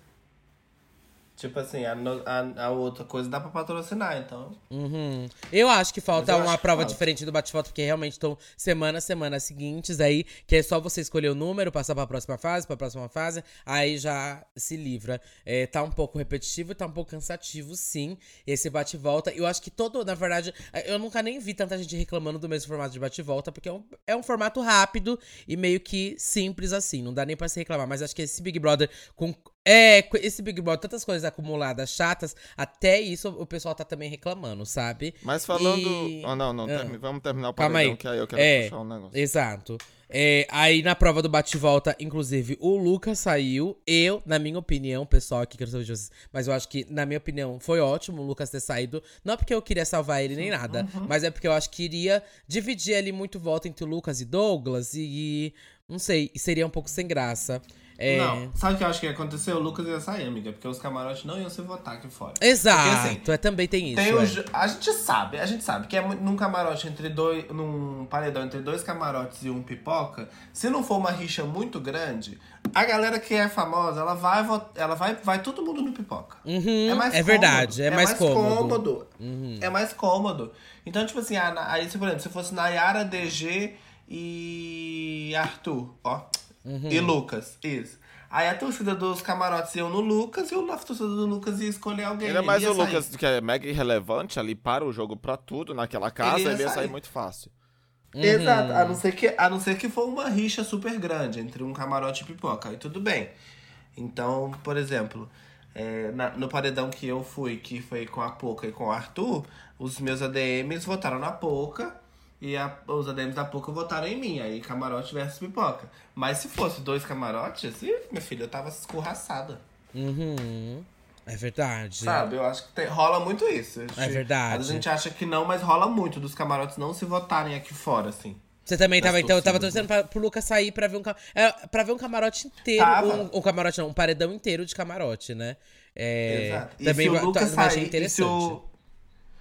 Tipo assim, a, a, a outra coisa dá pra patrocinar, então. Uhum. Eu acho que falta uma prova falta. diferente do bate-volta, porque realmente estão semana a semana seguintes aí, que é só você escolher o número, passar pra próxima fase, pra próxima fase, aí já se livra. É, tá um pouco repetitivo, tá um pouco cansativo, sim, esse bate-volta. Eu acho que todo, na verdade, eu nunca nem vi tanta gente reclamando do mesmo formato de bate-volta, porque é um, é um formato rápido e meio que simples assim, não dá nem pra se reclamar. Mas acho que esse Big Brother com é, esse Big Brother, tantas coisas acumuladas, chatas, até isso o pessoal tá também reclamando, sabe? Mas falando. E- Ah, não, não, Ah. termi- vamos terminar o Calma paredão, aí. que aí eu quero É, puxar um negócio. Exato. É, aí na prova do bate-volta, inclusive, o Lucas saiu. Eu, na minha opinião, pessoal aqui, quero saber de vocês, mas eu acho que, na minha opinião, foi ótimo o Lucas ter saído. Não porque eu queria salvar ele nem nada, mas é porque eu acho que iria dividir ali muito voto entre o Lucas e Douglas e. Não sei, seria um pouco sem graça. É, Não, sabe o que eu acho que ia acontecer? O Lucas ia sair, amiga, porque os camarotes não iam se votar aqui fora. Exato, Porque, assim, é, também tem isso. Tem é. A gente sabe, a gente sabe que é num camarote entre dois. num paredão entre dois camarotes e um pipoca, se não for uma rixa muito grande, a galera que é famosa, ela vai ela vai, vai todo mundo no pipoca. Uhum, é mais é verdade, é cômodo, mais cômodo. cômodo. É mais cômodo. Então, tipo assim, aí, por exemplo, se fosse Nayara, DG e Arthur, ó. Uhum. E Lucas, isso. Aí a torcida dos camarotes iam no Lucas e a torcida do Lucas ia escolher alguém. Ainda mais o ia sair. Lucas, que é mega irrelevante ali para o jogo, pra tudo naquela casa, Ele ele ia ia, sair. sair. muito fácil. Exato, a não, ser que, a não ser que for uma rixa super grande entre um camarote e pipoca, aí tudo bem. Então, por exemplo, é, na- no paredão que eu fui, que foi com a Poca e com o Arthur, os meus ADMs votaram na Poca e a- os ADMs da Poca votaram em mim, aí camarote versus pipoca. Mas se fosse dois camarotes, ih, minha filha, eu tava escorraçada. Uhum. É verdade. Sabe? Eu acho que tem- rola muito isso. A gente- É verdade. A gente acha que não, mas rola muito dos camarotes não se votarem aqui fora, assim. Você também tava, então, tava torcidas, torcendo pra, pro Lucas sair pra ver um, é, pra ver um camarote inteiro. Tava. Um, um camarote não, um paredão inteiro de camarote, né? É, Exato. E Também se o Lucas sair, e se interessante.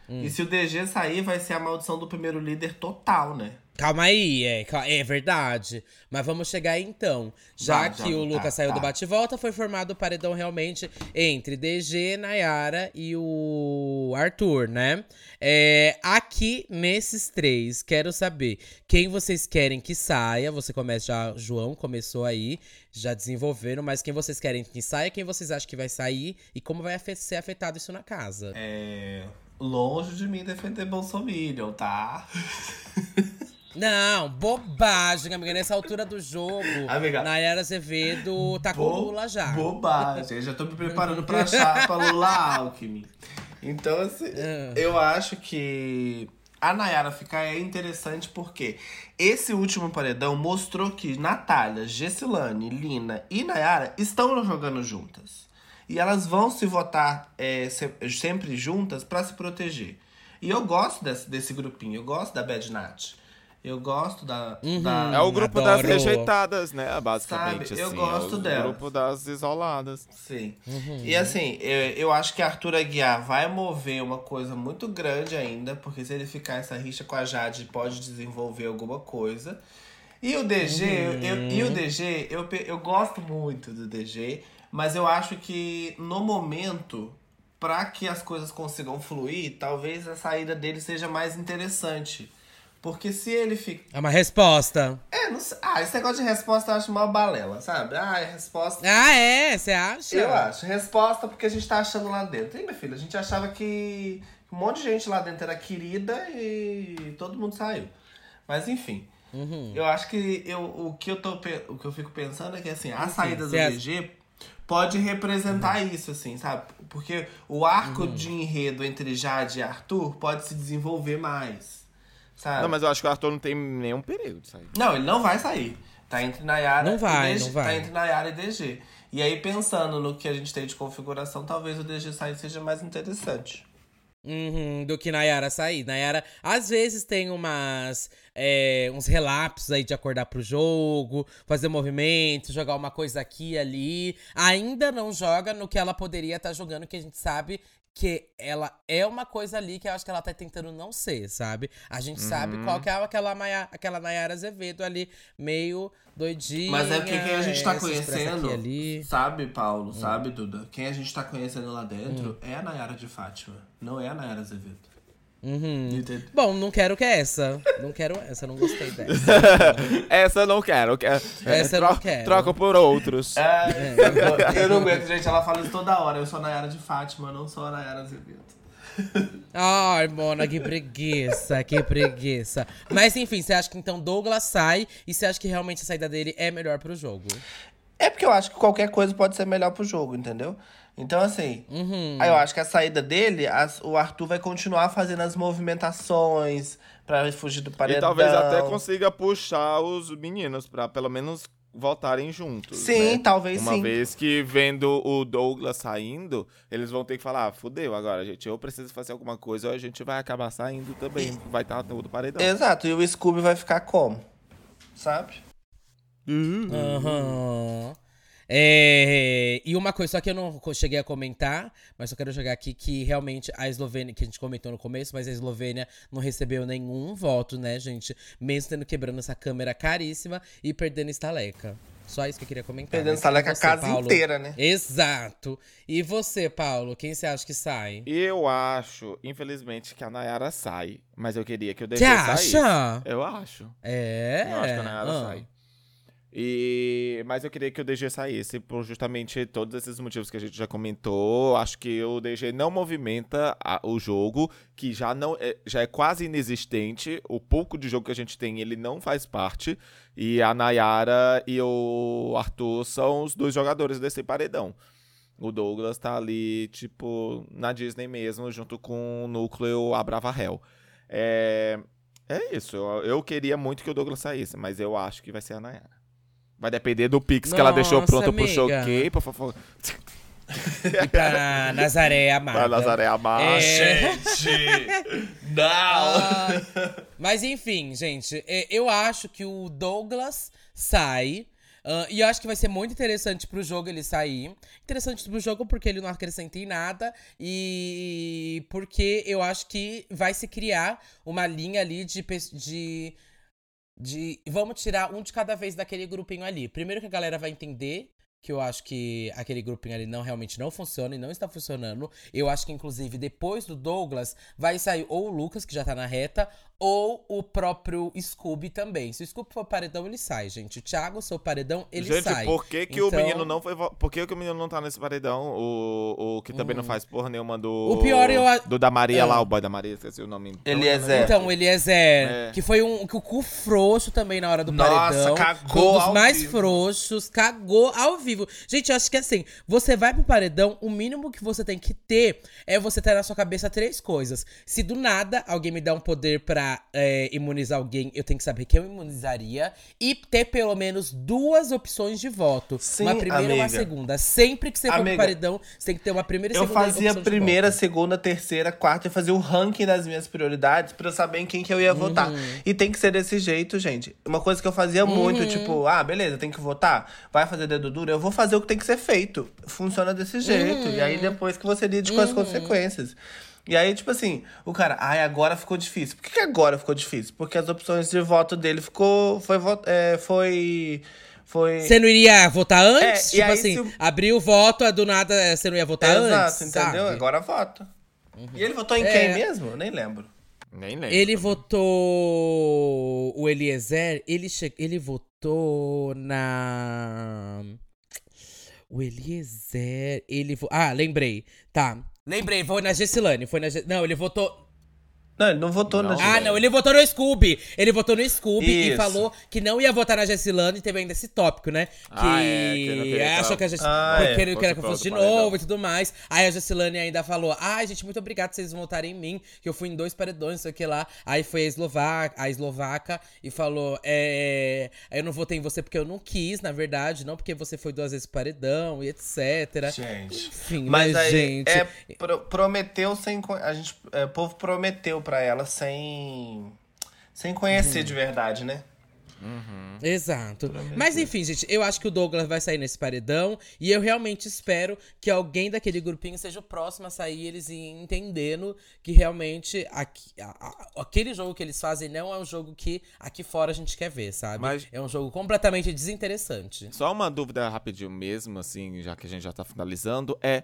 O, e se o DG sair, vai ser a maldição do primeiro líder total, né? Calma aí, é, é verdade. Mas vamos chegar aí então. Já Vai, que já- o tá, Lucas saiu tá. do bate-volta, foi formado o paredão realmente entre DG, Nayara e o Arthur, né? É, aqui nesses três, quero saber quem vocês querem que saia. Você começa já, João começou aí, já desenvolvendo, mas quem vocês querem que saia, quem vocês acham que vai sair e como vai ser afetado isso na casa. É. Longe de mim defender Bolsonaro, tá? Não, bobagem, amiga. Nessa altura do jogo, Amiga. Nayara Azevedo tá com Lula já. Bobagem. Já tô me preparando pra achar pra *laughs* Lula Alckmin. Então, assim, Ah. eu acho que a Nayara ficar é interessante porque esse último paredão mostrou que Natália, Gessilane, Lina e Nayara estão jogando juntas. E elas vão se votar é, se- sempre juntas pra se proteger. E eu gosto desse, desse grupinho, eu gosto da Bad Nat. Eu gosto da. da- É o grupo das Adoro. rejeitadas, né? Basicamente, Sabe, eu assim. gosto é o dela. grupo das isoladas. Sim. Uhum. E assim, eu, eu acho que Arthur Aguiar vai mover uma coisa muito grande ainda, porque se ele ficar essa rixa com a Jade, pode desenvolver alguma coisa. E o DG, eu- eu, e o Uhum. DG, eu, eu gosto muito do DG, mas eu acho que no momento, pra que as coisas consigam fluir, talvez a saída dele seja mais interessante. Porque se ele fica. É uma resposta. É, não sei. Ah, esse negócio de resposta eu acho uma balela, sabe? Ah, é resposta. Ah, é? Você acha? Eu acho. Resposta porque a gente tá achando lá dentro. E, minha filha, a gente achava que um monte de gente lá dentro era querida e todo mundo saiu. Mas enfim. Uhum. Eu acho que eu, o, que eu tô, o que eu fico pensando é que assim, a saída do cê acha- DG pode representar isso, assim, sabe? Porque o arco Uhum. de enredo entre Jade e Arthur pode se desenvolver mais. Sabe? Não, mas eu acho que o Arthur não tem nenhum perigo de sair. Não, ele não vai sair. Tá entre Nayara Não vai, e DG. não vai. Tá entre Nayara e DG. E aí, pensando no que a gente tem de configuração, talvez o DG sair seja mais interessante. Uhum, do que Nayara sair. Nayara, às vezes, tem umas. é, uns relapsos aí de acordar pro jogo, fazer movimentos, jogar uma coisa aqui ali. Ainda não joga no que ela poderia estar jogando, que a gente sabe que ela é uma coisa ali que eu acho que ela tá tentando não ser, sabe? A gente sabe qual que é aquela, Maia, aquela Nayara Azevedo ali, meio doidinha. Mas é porque quem a gente tá conhecendo, ali. sabe, Hum. Paulo, sabe, Duda? Quem a gente tá conhecendo lá dentro é a Nayara de Fátima, não é a Nayara Azevedo. Uhum. Bom, não quero que é essa. Não quero essa, não gostei *laughs* dessa. Essa eu não quero. eu quero- Essa eu não tro- quero. Troca por outros. É, eu não aguento, gente. Ela fala isso toda hora. Eu sou a Nayara de Fátima, não sou a Nayara Azevedo. Ai, Mona, que preguiça, que preguiça. Mas enfim, você acha que então Douglas sai e você acha que realmente a saída dele é melhor pro jogo? É porque eu acho que qualquer coisa pode ser melhor pro jogo, entendeu? Então, assim, Uhum. aí eu acho que a saída dele, as- o Arthur vai continuar fazendo as movimentações pra fugir do E paredão. talvez até consiga puxar os meninos pra pelo menos voltarem juntos. Sim, né? talvez Uma sim. vez que vendo o Douglas saindo, eles vão ter que falar: ah, fudeu agora, gente. Eu preciso fazer alguma coisa ou a gente vai acabar saindo também. Vai estar tudo paredão. Exato, e o Scooby vai ficar como? Sabe? Aham. É, e uma coisa, só que eu não cheguei a comentar, mas só quero jogar aqui que realmente a Eslovênia, que a gente comentou no começo, mas a Eslovênia não recebeu nenhum voto, né, gente? Mesmo tendo quebrando essa câmera caríssima e perdendo estaleca. Só isso que eu queria comentar. Perdendo estaleca a você, casa Paulo? inteira, né? Exato. E você, Paulo, quem você acha que sai? Eu acho, infelizmente, que a Nayara sai. Mas eu queria que o DG Você saísse. acha? Eu acho. É. Eu acho que a Nayara Ah. sai. E... Mas eu queria que o DG saísse por justamente todos esses motivos que a gente já comentou. Acho que o DG não movimenta a- o jogo, que já, não é, já é quase inexistente. O pouco de jogo que a gente tem, ele não faz parte. E a Nayara e o Arthur são os dois jogadores desse paredão. O Douglas tá ali, tipo, na Disney mesmo, junto com o núcleo Abrava Hell. É, é isso. Eu, eu queria muito que o Douglas saísse, mas eu acho que vai ser a Nayara. Vai depender do Pix que ela deixou Nossa, pronto pro amiga. choquei, por favor. E pra Nazaré amada. Pra Nazaré amar. É. Gente! Não! Ah, mas enfim, gente, é, eu acho que o Douglas sai. ah, e eu acho que vai ser muito interessante pro jogo ele sair. Interessante pro jogo porque ele não acrescenta em nada. E porque eu acho que vai se criar uma linha ali de. de de vamos tirar um de cada vez daquele grupinho ali. Primeiro que a galera vai entender que eu acho que aquele grupinho ali não realmente não funciona e não está funcionando. Eu acho que inclusive depois do Douglas vai sair ou o Lucas que já tá na reta ou o próprio Scooby também. Se o Scooby for paredão, ele sai, gente. O Thiago, seu paredão, ele Gente, sai. por que, que Então- o menino não foi. Por que, que o menino não tá nesse paredão? O, o que também não faz porra nenhuma do. Hum. O pior eu Do da Maria Ah. lá, o boy da Maria, esqueci o nome. Eliezer. Então, o Eliezer, É. que foi um que o cu frouxo também na hora do Nossa, paredão. cagou um dos ao mais vivo. frouxos, cagou ao vivo. Gente, eu acho que assim, você vai pro paredão, o mínimo que você tem que ter é você ter na sua cabeça três coisas. Se do nada alguém me dá um poder pra é, imunizar alguém, eu tenho que saber quem eu imunizaria. E ter pelo menos duas opções de voto. Sim, uma primeira e uma amiga. segunda. Sempre que você for pro Amiga, paredão, você tem que ter uma primeira e Eu segunda fazia opção de primeira, segunda, terceira, quarta. Eu fazia o ranking das minhas prioridades pra eu saber em quem que eu ia votar. Uhum. E tem que ser desse jeito, gente. Uma coisa que eu fazia Uhum. muito, tipo, ah, beleza, tem que votar. Vai fazer dedo duro? Eu vou fazer o que tem que ser feito. Funciona desse jeito. E Uhum. aí depois que você lide com as consequências. E aí, tipo assim, o cara, ai, agora ficou difícil. Por que, que agora ficou difícil? Porque as opções de voto dele ficou. Foi. É, foi. Foi. Você não iria votar antes? É, tipo aí assim, se o- abrir o voto, do nada é, você não ia votar Exato, antes? entendeu? sabe? Uhum. Agora vota. E ele votou em É. quem mesmo? Eu nem lembro. Nem lembro. Ele votou. O Eliezer, ele, che... ele votou na. O Eliezer. Ele. Ah, lembrei. Tá. Lembrei, foi na Gessilane. Foi na Ge- Não, ele votou. Não, ele não votou Não. na Ah, Juliana. não, ele votou no Scooby. Ele votou no Scooby e Isso. falou que não ia votar na Gessilane. E teve ainda esse tópico, né? Que, Ah, é, que achou que a Gessilane. Ah, porque é. ele queria que eu Fosse de novo e tudo mais. Aí a Gessilane ainda falou: Ai, gente, muito obrigado por vocês votarem em mim. Que eu fui em dois paredões, não sei o que lá. Aí foi a eslovaca, a eslovaca e falou: É. Eu não votei em você porque eu não quis, na verdade. Não porque você foi duas vezes paredão e etc. Gente. Enfim, Mas né, aí, gente. é, pro- prometeu sem. A gente, é, o povo prometeu pra ela sem. Sem conhecer Uhum. de verdade, né? Exato. Mas enfim, gente, eu acho que o Douglas vai sair nesse paredão. E eu realmente espero que alguém daquele grupinho seja o próximo a sair, eles entendendo que realmente aqui- a- a- aquele jogo que eles fazem não é um jogo que aqui fora a gente quer ver, sabe? Mas- É um jogo completamente desinteressante. Só uma dúvida rapidinho mesmo, assim, já que a gente já tá finalizando, é.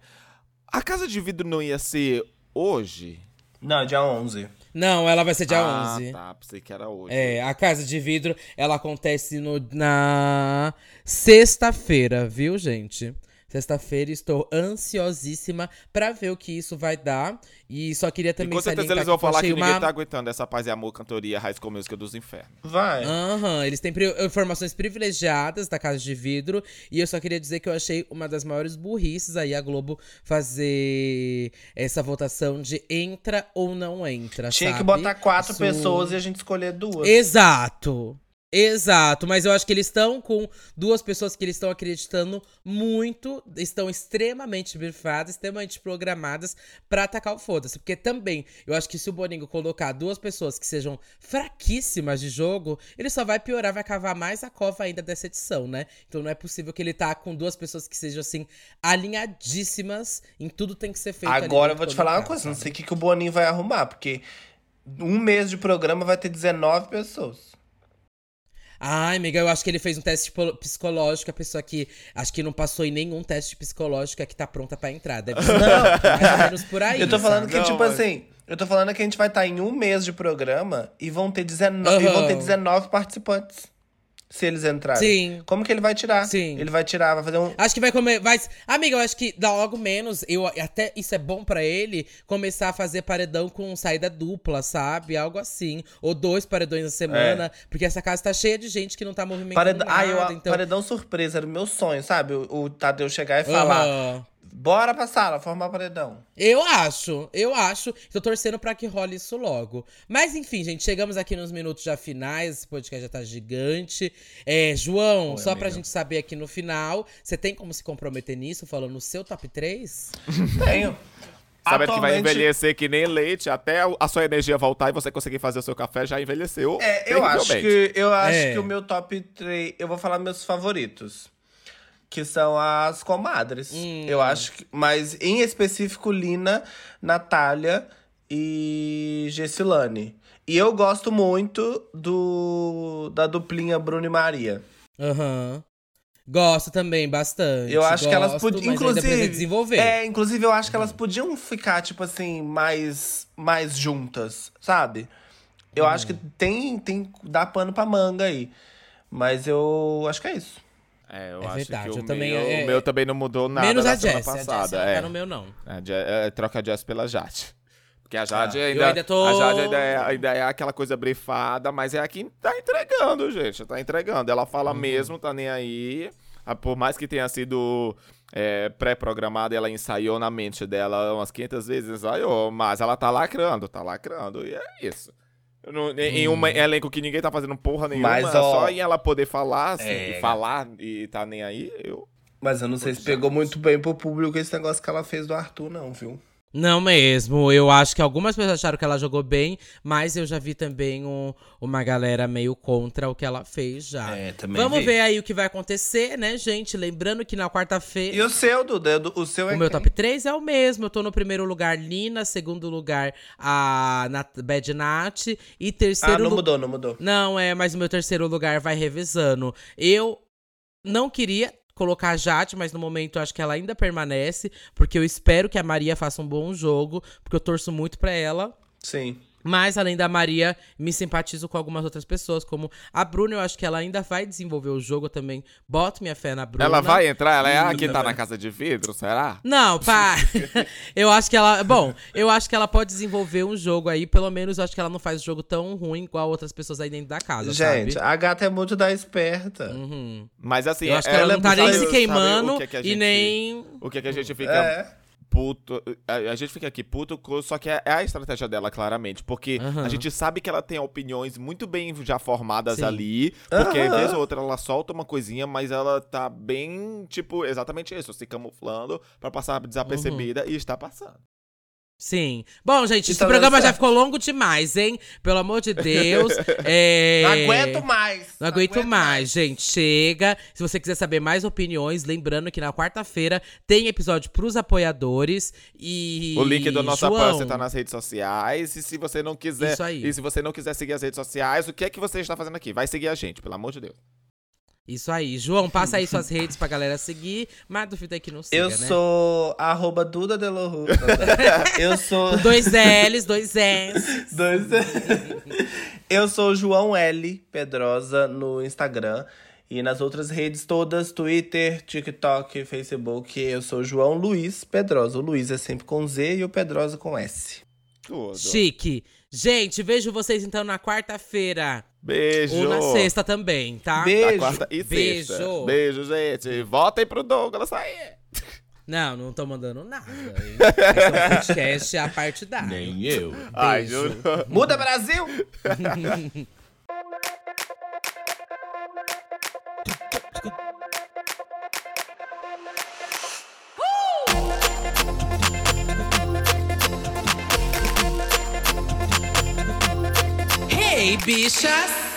A casa de vidro não ia ser hoje? Não, dia 11. Não, ela vai ser dia ah, 11. tá, pensei que era hoje. É, a Casa de Vidro, ela acontece no, na sexta-feira, viu, gente? Sexta-feira, estou ansiosíssima pra ver o que isso vai dar. E só queria E também com certeza eles vão que falar que ninguém uma... tá aguentando essa paz e amor cantoria High School Musical dos infernos. Vai. Aham, eles têm pri- informações privilegiadas da Casa de Vidro. E eu só queria dizer que eu achei uma das maiores burrices aí a Globo fazer essa votação de entra ou não entra, Tinha que sabe? botar quatro Isso- pessoas e a gente escolher duas. Exato. Exato, mas eu acho que eles estão com duas pessoas que eles estão acreditando muito, estão extremamente brifadas, extremamente programadas pra atacar o foda-se. Porque também, eu acho que se o Boninho colocar duas pessoas que sejam fraquíssimas de jogo, ele só vai piorar, vai cavar mais a cova ainda dessa edição, né? Então não é possível que ele tá com duas pessoas que sejam assim, alinhadíssimas em tudo tem que ser feito. Agora eu vou te falar uma coisa, não sabe? sei o que, que o Boninho vai arrumar, porque um mês de programa vai ter 19 pessoas. Ai, amiga, eu acho que ele fez um teste psicológico. A pessoa que acho que não passou em nenhum teste psicológico é que tá pronta pra entrar. Deve ser mais ou menos por aí. Eu tô falando sabe? que, Não, tipo mas- assim, eu tô falando que a gente vai estar em um mês de programa e vão ter 19, e vão ter Aham. 19 participantes. Se eles entrarem. Sim. Como que ele vai tirar? Sim. Ele vai tirar, vai fazer um. Acho que vai comer. Vai... Amiga, eu acho que dá logo menos. Eu, até isso é bom pra ele começar a fazer paredão com saída dupla, sabe? Algo assim. Ou dois paredões na semana. Porque essa casa tá cheia de gente que não tá movimentando Paredão, nada. ah, eu, então... paredão surpresa, era o meu sonho, sabe? O, o Tadeu chegar e falar: Aham. Bora pra sala, formar paredão. Eu acho, eu acho. Tô torcendo pra que role isso logo. Mas enfim, gente, chegamos aqui nos minutos já finais. Esse podcast já tá gigante. É, João, Oi, só pra amiga. gente saber aqui no final, você tem como se comprometer nisso, falando no seu top 3? *laughs* Tenho. Sabendo que vai envelhecer que nem leite, até a sua energia voltar e você conseguir fazer o seu café, já envelheceu. É, eu acho que eu acho É. que o meu top 3, eu vou falar meus favoritos, que são as comadres. Hum. Eu acho que, mas em específico Lina, Natália e Gessilane. E eu gosto muito do da duplinha Bruno e Maria. Aham. Gosto também, bastante. Eu acho que elas Gosto, podiam, inclusive, desenvolver. É, inclusive eu acho que elas podiam ficar tipo assim mais mais juntas, sabe? Eu acho que tem, tem. dá pano pra manga aí. Mas eu acho que é isso. É, eu É acho verdade, que eu o, também- meu, é- o meu também não mudou nada Menos a semana Jess. A Jess passada. não é. tá no meu, não. É, é, troca a Jess pela Jade. Porque a Jade Ah, ainda, ainda tô- a Jade ainda é, ainda é aquela coisa brifada, mas é a que tá entregando, gente. Tá entregando. Ela fala Uhum. mesmo, tá nem aí. Por mais que tenha sido é, pré-programada, ela ensaiou na mente dela umas 500 vezes, ensaiou, mas ela tá lacrando, tá lacrando. E é isso. Não- em Uhum. um elenco que ninguém tá fazendo porra nenhuma, Mas, ó, só em ela poder falar, assim, é. e falar e tá nem aí, eu. Mas eu não sei se pegou muito bem pro público esse negócio que ela fez do Arthur, não, viu? Não mesmo. Eu acho que algumas pessoas acharam que ela jogou bem, mas eu já vi também um- uma galera meio contra o que ela fez já. É, também Vamos vi. ver aí o que vai acontecer, né, gente? Lembrando que na quarta-feira. E o seu, Duda? O seu é O meu quem? top 3 é o mesmo. Eu tô no primeiro lugar, Nina. Segundo lugar, a Nat Bad Nat. E Ah, terceiro não lu- mudou, não mudou. Não, é, mas o meu terceiro lugar vai revezando. Eu não queria colocar a Jade, mas no momento eu acho que ela ainda permanece. Porque eu espero que a Maria faça um bom jogo. Porque eu torço muito pra ela. Sim. Mas, além da Maria, me simpatizo com algumas outras pessoas, como a Bruna, eu acho que ela ainda vai desenvolver o jogo também. Boto minha fé na Bruna. Ela vai entrar, ela é a que tá na casa de vidro, será? Não, pá. *laughs* eu acho que ela. Bom, eu acho que ela pode desenvolver um jogo aí. Pelo menos eu acho que ela não faz jogo tão ruim igual outras pessoas aí dentro da casa. Gente, sabe? a gata é muito da esperta. Uhum. Mas assim, Eu acho que ela, ela não tá é nem se queimando o que é que a e gente- nem. O que, que a gente fica É. puto. A, a gente fica aqui puto, só que é, é a estratégia dela, claramente. Porque Aham. a gente sabe que ela tem opiniões muito bem já formadas Sim. ali. Porque Aham. vez ou outra ela solta uma coisinha, mas ela tá bem, tipo, exatamente isso, se camuflando pra passar desapercebida e está passando. Sim. Bom, gente, esse tá programa já ficou longo demais, hein? Pelo amor de Deus. *laughs* É... Não aguento mais. Não aguento mais, gente. Chega. Se você quiser saber mais opiniões, lembrando que na quarta-feira tem episódio pros apoiadores. E. O link do nosso João, apoio tá nas redes sociais. E se você não quiser. Isso aí. E se você não quiser seguir as redes sociais, o que é que você está fazendo aqui? Vai seguir a gente, pelo amor de Deus. Isso aí. João, passa aí suas redes pra galera seguir. Mas duvida que não siga, Eu né? sou arroba Duda Deloru. *laughs* Eu sou. Dois L's, dois S. *laughs* Dois... Eu sou João L. Pedrosa no Instagram. E nas outras redes todas, Twitter, TikTok, Facebook, eu sou João Luiz Pedrosa. O Luiz é sempre com Z e o Pedrosa com S. Tudo. Chique. Gente, vejo vocês então na quarta-feira. Beijo. Ou na sexta também, tá? Beijo. Na quarta e Beijo. sexta. Beijo, gente. Votem pro Douglas aí. Não, não tô mandando nada. Esse é um podcast a parte da. eu. Ai, Beijo. juro. Muda Brasil! *laughs* Hey, bichas!